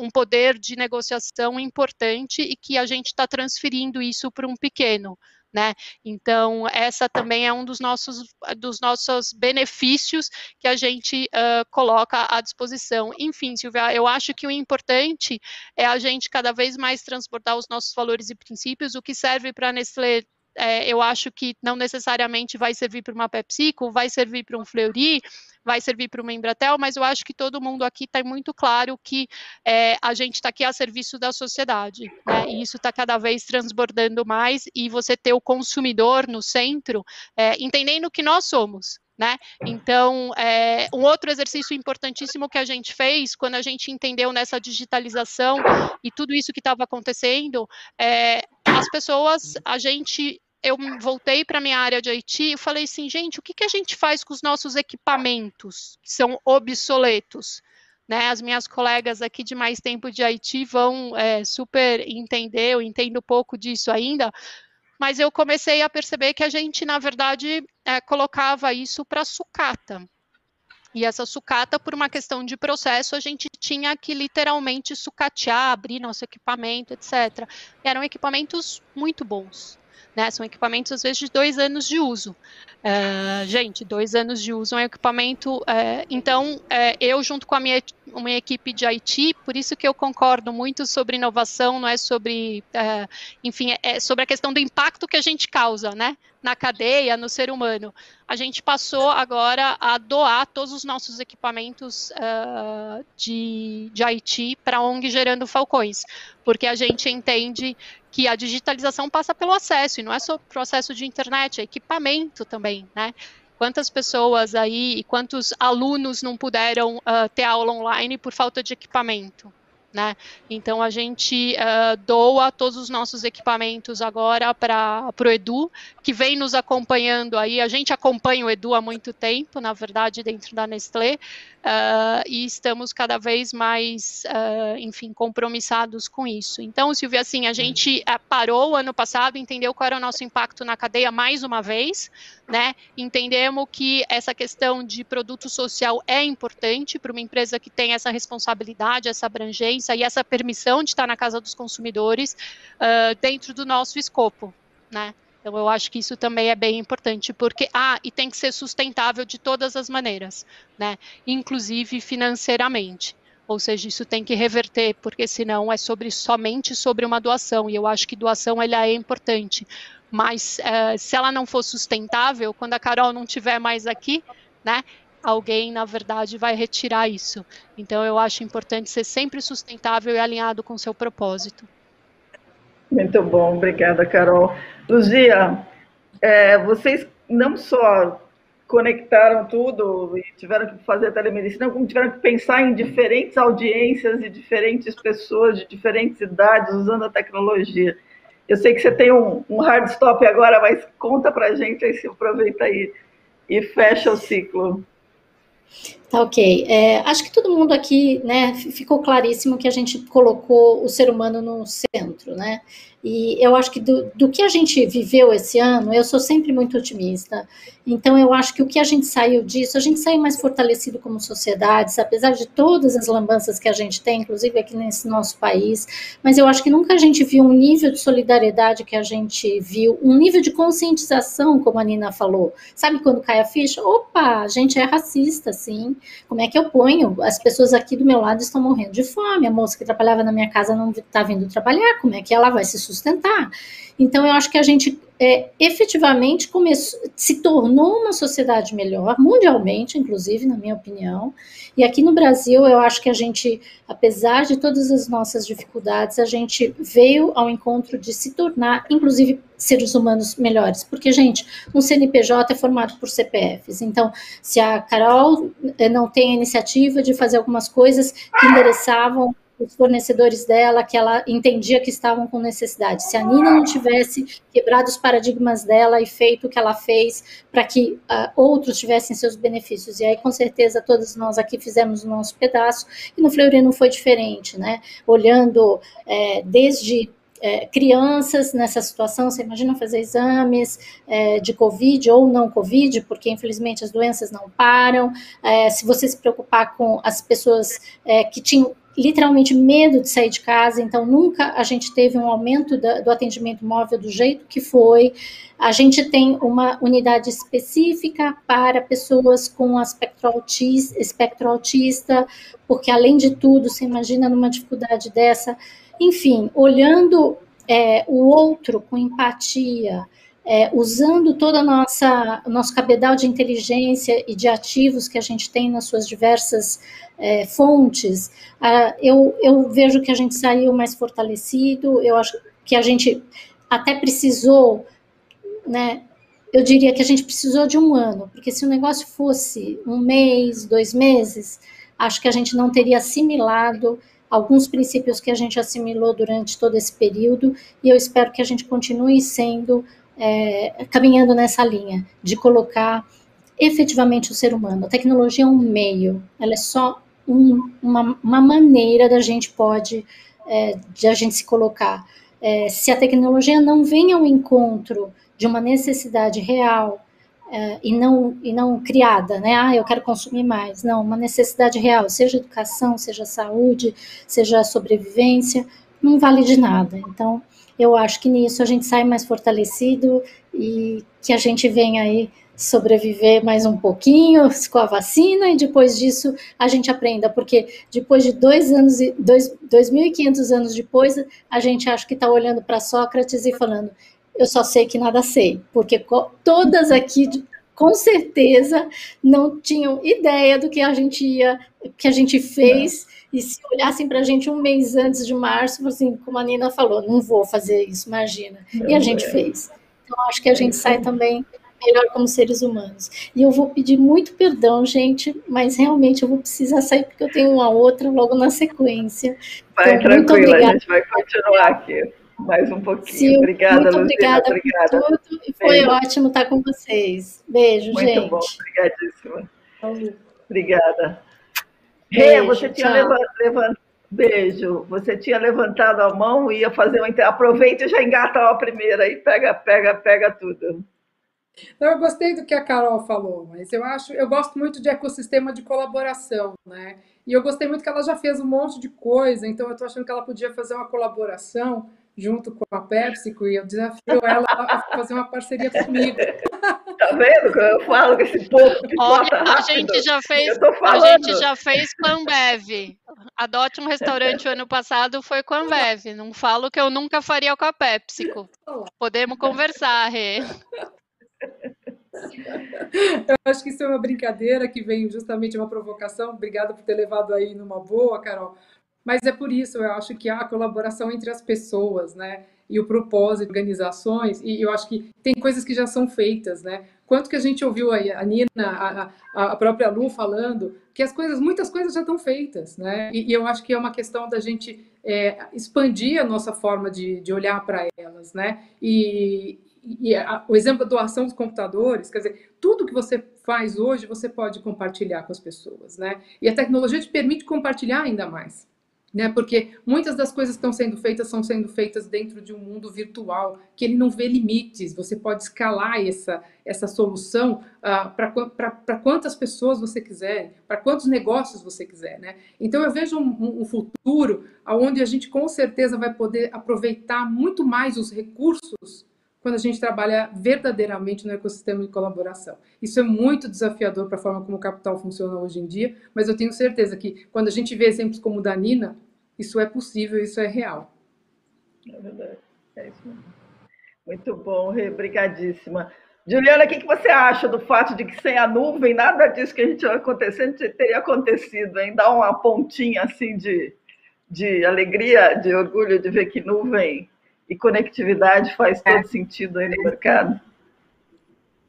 um poder de negociação importante e que a gente está transferindo isso para um pequeno. Né? Então, essa também é um dos nossos, dos nossos benefícios que a gente uh, coloca à disposição. Enfim, Silvia, eu acho que o importante é a gente cada vez mais transportar os nossos valores e princípios, o que serve para a Nestlé é, eu acho que não necessariamente vai servir para uma PepsiCo, vai servir para um Fleury, vai servir para uma Embratel, mas eu acho que todo mundo aqui está muito claro que é, a gente está aqui a serviço da sociedade, né? E isso está cada vez transbordando mais e você ter o consumidor no centro, é, entendendo que nós somos, né? Então, é, um outro exercício importantíssimo que a gente fez quando a gente entendeu nessa digitalização e tudo isso que estava acontecendo, é, as pessoas, a gente eu voltei para minha área de IT e falei assim, gente, o que, que a gente faz com os nossos equipamentos que são obsoletos? Né, as minhas colegas aqui de mais tempo de IT vão é, super entender, eu entendo pouco disso ainda, mas eu comecei a perceber que a gente, na verdade, é, colocava isso para sucata. E essa sucata, por uma questão de processo, a gente tinha que literalmente sucatear, abrir nosso equipamento, etc. E eram equipamentos muito bons. Né? São equipamentos, às vezes, de dois anos de uso. Uh, gente, dois anos de uso é um equipamento. Uh, então, uh, eu, junto com a minha, equipe de IT, por isso que eu concordo muito sobre inovação, não é sobre. enfim, é sobre a questão do impacto que a gente causa, né? Na cadeia, no ser humano. A gente passou agora a doar todos os nossos equipamentos de, de IT para a ONG Gerando Falcões, porque a gente entende que a digitalização passa pelo acesso, e não é só processo de internet, é equipamento também, né? Quantas pessoas aí quantos alunos não puderam uh, ter aula online por falta de equipamento? Né? Então a gente uh, doa todos os nossos equipamentos agora para o Edu, que vem nos acompanhando aí. A gente acompanha o Edu há muito tempo, na verdade, dentro da Nestlé, uh, e estamos cada vez mais, uh, enfim, compromissados com isso. Então, Silvia, assim, a gente parou ano passado, entendeu qual era o nosso impacto na cadeia mais uma vez, né? Entendemos que essa questão de produto social é importante para uma empresa que tem essa responsabilidade, essa abrangência e essa permissão de estar na casa dos consumidores uh, dentro do nosso escopo, né? Então, eu acho que isso também é bem importante, porque, ah, e tem que ser sustentável de todas as maneiras, né? Inclusive financeiramente. Ou seja, isso tem que reverter, porque senão é sobre somente sobre uma doação. E eu acho que doação ela é importante. Mas uh, se ela não for sustentável, quando a Carol não estiver mais aqui, né? alguém, na verdade, vai retirar isso. Então, eu acho importante ser sempre sustentável e alinhado com o seu propósito. Muito bom, obrigada, Carol. Luzia, é, vocês não só conectaram tudo e tiveram que fazer telemedicina, como tiveram que pensar em diferentes audiências e diferentes pessoas de diferentes idades usando a tecnologia. Eu sei que você tem um, um hard stop agora, mas conta para a gente aí, se aproveita aí e fecha o ciclo. Tá ok. É, acho que todo mundo aqui, né, ficou claríssimo que a gente colocou o ser humano no centro, né? E eu acho que do, do, que a gente viveu esse ano, eu sou sempre muito otimista. Então, eu acho que o que a gente saiu disso, a gente saiu mais fortalecido como sociedade, apesar de todas as lambanças que a gente tem, inclusive aqui nesse nosso país. Mas eu acho que nunca a gente viu um nível de solidariedade que a gente viu, um nível de conscientização, como a Nina falou. Sabe quando cai a ficha? Opa, a gente é racista, sim. Como é que eu ponho? As pessoas aqui do meu lado estão morrendo de fome. A moça que trabalhava na minha casa não está vindo trabalhar. Como é que ela vai se sustentar. Então, eu acho que a gente é, efetivamente começou, se tornou uma sociedade melhor, mundialmente, inclusive, na minha opinião. E aqui no Brasil, eu acho que a gente, apesar de todas as nossas dificuldades, a gente veio ao encontro de se tornar, inclusive, seres humanos melhores. Porque, gente, um CNPJ é formado por CPFs. Então, se a Carol eh, não tem a iniciativa de fazer algumas coisas que endereçavam os fornecedores dela, que ela entendia que estavam com necessidade. Se a Nina não tivesse quebrado os paradigmas dela e feito o que ela fez para que uh, outros tivessem seus benefícios. E aí, com certeza, todos nós aqui fizemos o nosso pedaço, e no Fleury não foi diferente, né? Olhando é, desde é, crianças nessa situação, você imagina fazer exames é, de Covid ou não Covid, porque infelizmente as doenças não param. É, se você se preocupar com as pessoas é, que tinham literalmente medo de sair de casa, então nunca a gente teve um aumento da, do atendimento móvel do jeito que foi. A gente tem uma unidade específica para pessoas com aspecto autista, espectro autista, porque além de tudo, você imagina numa dificuldade dessa, enfim, olhando é, o outro com empatia, é, usando a nossa nosso cabedal de inteligência e de ativos que a gente tem nas suas diversas é, fontes, eu, eu vejo que a gente saiu mais fortalecido, eu acho que a gente até precisou, né, eu diria que a gente precisou de um ano, porque se o negócio fosse um mês, dois meses, acho que a gente não teria assimilado alguns princípios que a gente assimilou durante todo esse período, e eu espero que a gente continue sendo, é, caminhando nessa linha, de colocar efetivamente o ser humano. A tecnologia é um meio, ela é só um, uma, uma, maneira da gente pode, é, de a gente se colocar. É, se a tecnologia não vem ao encontro de uma necessidade real é, e, não, e não criada, né? Ah, eu quero consumir mais. Não, uma necessidade real, seja educação, seja saúde, seja sobrevivência, não vale de nada. Então, eu acho que nisso a gente sai mais fortalecido e que a gente vem aí sobreviver mais um pouquinho com a vacina e depois disso a gente aprenda, porque depois de dois anos e dois, 2.500 anos depois, a gente acha que está olhando para Sócrates e falando, eu só sei que nada sei, porque todas aqui com certeza não tinham ideia do que a gente ia, que a gente fez. E se olhassem para a gente um mês antes de março, assim, como a Nina falou, não vou fazer isso, imagina. E a gente fez. Então, acho que a gente sai também melhor como seres humanos. E eu vou pedir muito perdão, gente, mas realmente eu vou precisar sair porque eu tenho uma outra logo na sequência. Vai então, tranquila, a gente vai continuar aqui mais um pouquinho. Sim, obrigada, muito obrigada, obrigada por tudo e foi Beijo. ótimo estar com vocês. Beijo, muito gente. Muito bom, obrigadíssima. Obrigada. Rê, você tinha levantado. Beijo. Você tinha levantado a mão e ia fazer um. Aproveita e já engata a primeira e pega, pega, pega tudo. Então, eu gostei do que a Carol falou, mas eu acho, eu gosto muito de ecossistema de colaboração, né? E eu gostei muito que ela já fez um monte de coisa, então eu estou achando que ela podia fazer uma colaboração junto com a PepsiCo e eu desafio ela a fazer uma parceria comigo. Tá vendo eu falo que esse povo Olha, a gente já fez, a gente já fez com a Ambev. Adote um restaurante o ano passado foi com a Ambev. Não falo que eu nunca faria com a PepsiCo. Podemos conversar, Rê. Eu acho que isso é uma brincadeira que vem justamente uma provocação. Obrigada por ter levado aí numa boa, Carol. Mas é por isso eu acho que há a colaboração entre as pessoas, né? E o propósito organizações, e eu acho que tem coisas que já são feitas, né? Quanto que a gente ouviu a Nina, a, a própria Lu falando, que as coisas, muitas coisas já estão feitas, né? E, e eu acho que é uma questão da gente é, expandir a nossa forma de, de olhar para elas, né? E, e a, o exemplo da doação dos computadores, quer dizer, tudo que você faz hoje você pode compartilhar com as pessoas, né? E a tecnologia te permite compartilhar ainda mais. Né, porque muitas das coisas que estão sendo feitas são sendo feitas dentro de um mundo virtual, que ele não vê limites, você pode escalar essa, essa solução uh, para quantas pessoas você quiser, para quantos negócios você quiser. Né? Então eu vejo um, um futuro onde a gente com certeza vai poder aproveitar muito mais os recursos quando a gente trabalha verdadeiramente no ecossistema de colaboração. Isso é muito desafiador para a forma como o capital funciona hoje em dia, mas eu tenho certeza que quando a gente vê exemplos como o da Nina, isso é possível, isso é real. É verdade, é isso mesmo. Muito bom, obrigadíssima. Juliana, o que, você acha do fato de que sem a nuvem nada disso que a gente acontecendo teria acontecido, hein? Dá uma pontinha assim de, de alegria, de orgulho de ver que nuvem e conectividade faz todo é. sentido aí no mercado.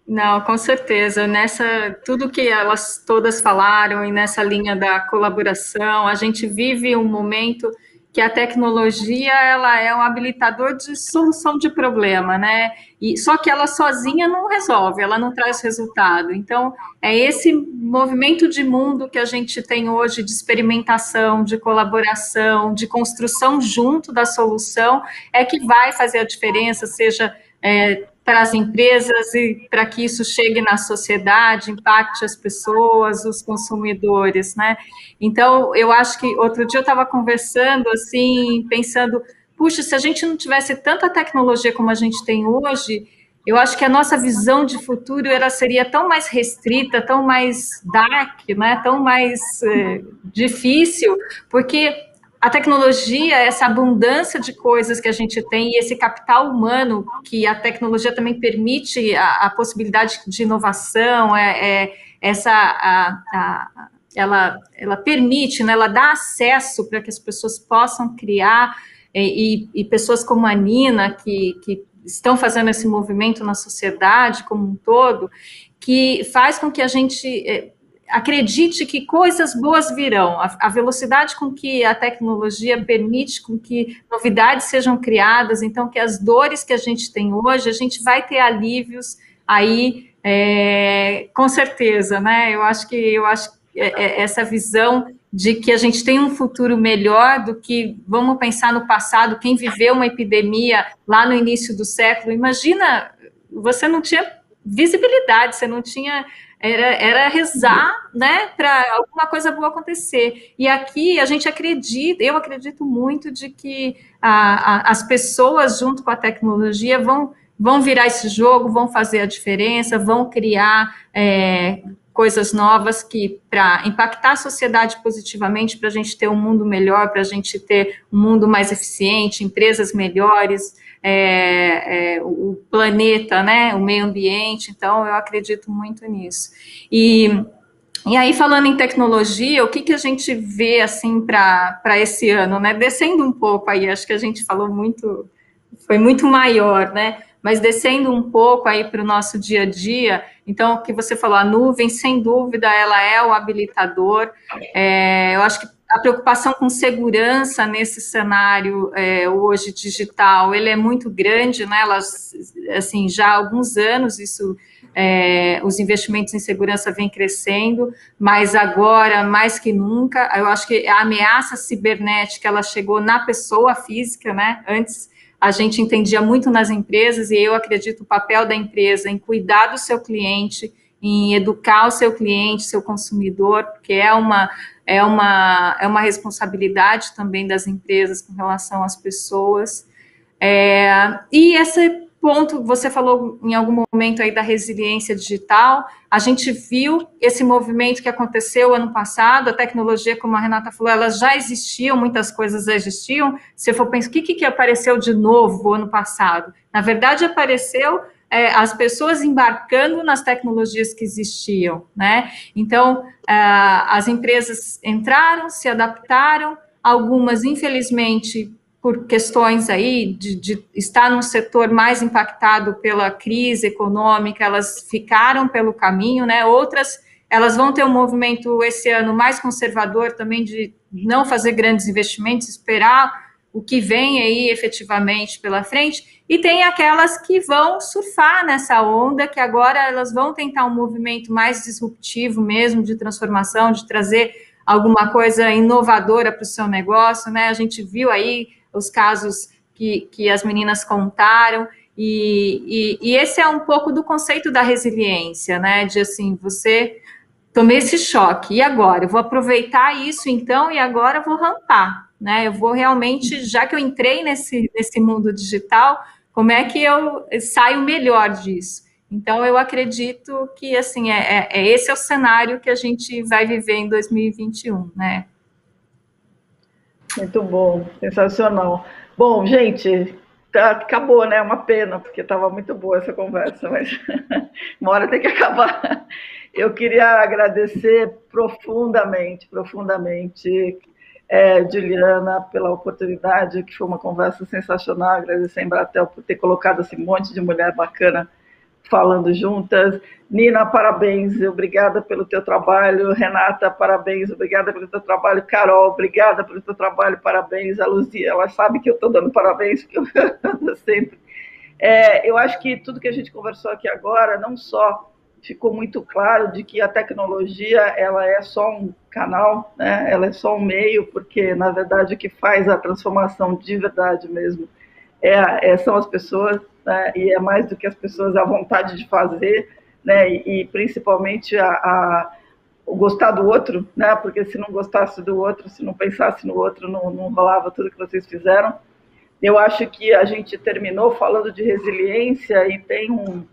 Não, com certeza. Nessa tudo que elas todas falaram e nessa linha da colaboração, a gente vive um momento que a tecnologia ela é um habilitador de solução de problema, né? E só que ela sozinha não resolve, ela não traz resultado. Então, é esse movimento de mundo que a gente tem hoje de experimentação, de colaboração, de construção junto da solução, é que vai fazer a diferença, seja é, para as empresas e para que isso chegue na sociedade, impacte as pessoas, os consumidores, né? Então, eu acho que outro dia eu estava conversando assim, pensando, puxa, se a gente não tivesse tanta tecnologia como a gente tem hoje, eu acho que a nossa visão de futuro ela seria tão mais restrita, tão mais dark, né? Tão mais é, difícil, porque a tecnologia, essa abundância de coisas que a gente tem e esse capital humano que a tecnologia também permite a, a possibilidade de inovação, é, é essa a, a, ela, ela permite, né, ela dá acesso para que as pessoas possam criar e, e, e pessoas como a Nina que, que estão fazendo esse movimento na sociedade como um todo, que faz com que a gente é, acredite que coisas boas virão. A, a, velocidade com que a tecnologia permite com que novidades sejam criadas, então que as dores que a gente tem hoje, a gente vai ter alívios aí, é, com certeza, né? Eu acho que eu acho que é, é, essa visão de que a gente tem um futuro melhor do que vamos pensar no passado, quem viveu uma epidemia lá no início do século, imagina, você não tinha visibilidade, você não tinha era, era rezar, né, para alguma coisa boa acontecer. E aqui a gente acredita, eu acredito muito de que a, a, as pessoas, junto com a tecnologia, vão, vão virar esse jogo, vão fazer a diferença, vão criar é, coisas novas que para impactar a sociedade positivamente, para a gente ter um mundo melhor, para a gente ter um mundo mais eficiente, empresas melhores é, é, o planeta, né, o meio ambiente, então eu acredito muito nisso. E, e aí, falando em tecnologia, o que, que a gente vê, assim, para esse ano, né, descendo um pouco aí, acho que a gente falou muito, foi muito maior, né, mas descendo um pouco aí para o nosso dia a dia, então, o que você falou, a nuvem, sem dúvida, ela é o habilitador, é, eu acho que a preocupação com segurança nesse cenário é, hoje digital, ele é muito grande, né? Elas, assim, já há alguns anos isso, é, os investimentos em segurança vêm crescendo, mas agora mais que nunca, eu acho que a ameaça cibernética ela chegou na pessoa física, né? Antes a gente entendia muito nas empresas e eu acredito o papel da empresa em cuidar do seu cliente, em educar o seu cliente, seu consumidor, porque é uma é uma, é uma responsabilidade também das empresas com relação às pessoas. É, e esse ponto, você falou em algum momento aí da resiliência digital, a gente viu esse movimento que aconteceu ano passado, a tecnologia, como a Renata falou, elas já existiam, muitas coisas já existiam, se for pensar, o que, que apareceu de novo ano passado? Na verdade, apareceu é, as pessoas embarcando nas tecnologias que existiam, né? Então, é, as empresas entraram, se adaptaram, algumas, infelizmente, por questões aí de, de, estar num setor mais impactado pela crise econômica, elas ficaram pelo caminho, né? Outras, elas vão ter um movimento esse ano mais conservador também de não fazer grandes investimentos, esperar o que vem aí efetivamente pela frente, e tem aquelas que vão surfar nessa onda, que agora elas vão tentar um movimento mais disruptivo mesmo, de transformação, de trazer alguma coisa inovadora para o seu negócio, né? A gente viu aí os casos que, que as meninas contaram, e, e, e esse é um pouco do conceito da resiliência, né? De assim, você tomei esse choque, e agora? Eu vou aproveitar isso então, e agora vou rampar, né? Eu vou realmente, já que eu entrei nesse, nesse mundo digital, como é que eu saio melhor disso? Então, eu acredito que, assim, é, é, é esse é o cenário que a gente vai viver em 2021, né? Muito bom, sensacional. Bom, gente, Tá, acabou, né? Uma pena, porque estava muito boa essa conversa, mas uma hora tem que acabar. Eu queria agradecer profundamente, profundamente, é, Juliana, pela oportunidade, que foi uma conversa sensacional. Agradecer a Embratel por ter colocado esse monte de mulher bacana falando juntas. Nina, parabéns, obrigada pelo teu trabalho. Renata, parabéns, obrigada pelo teu trabalho. Carol, obrigada pelo teu trabalho, parabéns. A Luzia, ela sabe que eu estou dando parabéns, porque eu sempre. É, eu acho que tudo que a gente conversou aqui agora, não só ficou muito claro de que a tecnologia ela é só um canal, né? ela é só um meio, porque na verdade o que faz a transformação de verdade mesmo é, é são as pessoas, né? e é mais do que as pessoas, a vontade de fazer, né? e, e principalmente a, a, o gostar do outro, né? porque se não gostasse do outro, se não pensasse no outro, não, não rolava tudo que vocês fizeram. Eu acho que a gente terminou falando de resiliência e tem um.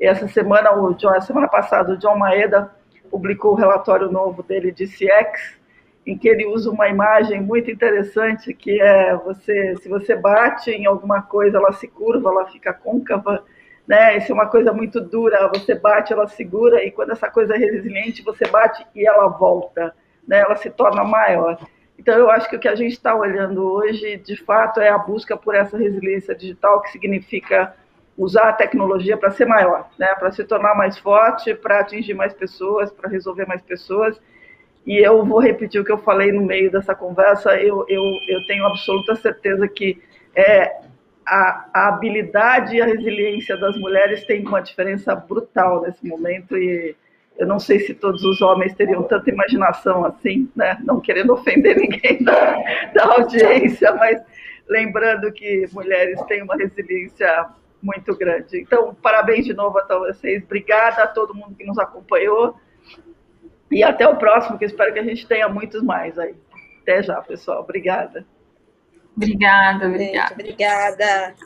Essa semana, o John, semana passada, o John Maeda publicou o relatório novo dele de CX, em que ele usa uma imagem muito interessante que é você, se você bate em alguma coisa, ela se curva, ela fica côncava, né? Isso é uma coisa muito dura, você bate, ela segura e quando essa coisa é resiliente, você bate e ela volta, né? Ela se torna maior. Então eu acho que o que a gente está olhando hoje, de fato, é a busca por essa resiliência digital, que significa usar a tecnologia para ser maior, né? Para se tornar mais forte, para atingir mais pessoas, para resolver mais pessoas e eu vou repetir o que eu falei no meio dessa conversa, eu, eu, eu tenho absoluta certeza que é, a, a, habilidade e a resiliência das mulheres tem uma diferença brutal nesse momento e eu não sei se todos os homens teriam tanta imaginação assim, né? não querendo ofender ninguém da, da audiência, mas lembrando que mulheres têm uma resiliência muito grande. Então, parabéns de novo a todos vocês, obrigada a todo mundo que nos acompanhou. E até o próximo, que espero que a gente tenha muitos mais aí. Até já, pessoal. Obrigada. Obrigada, obrigada. Gente, obrigada.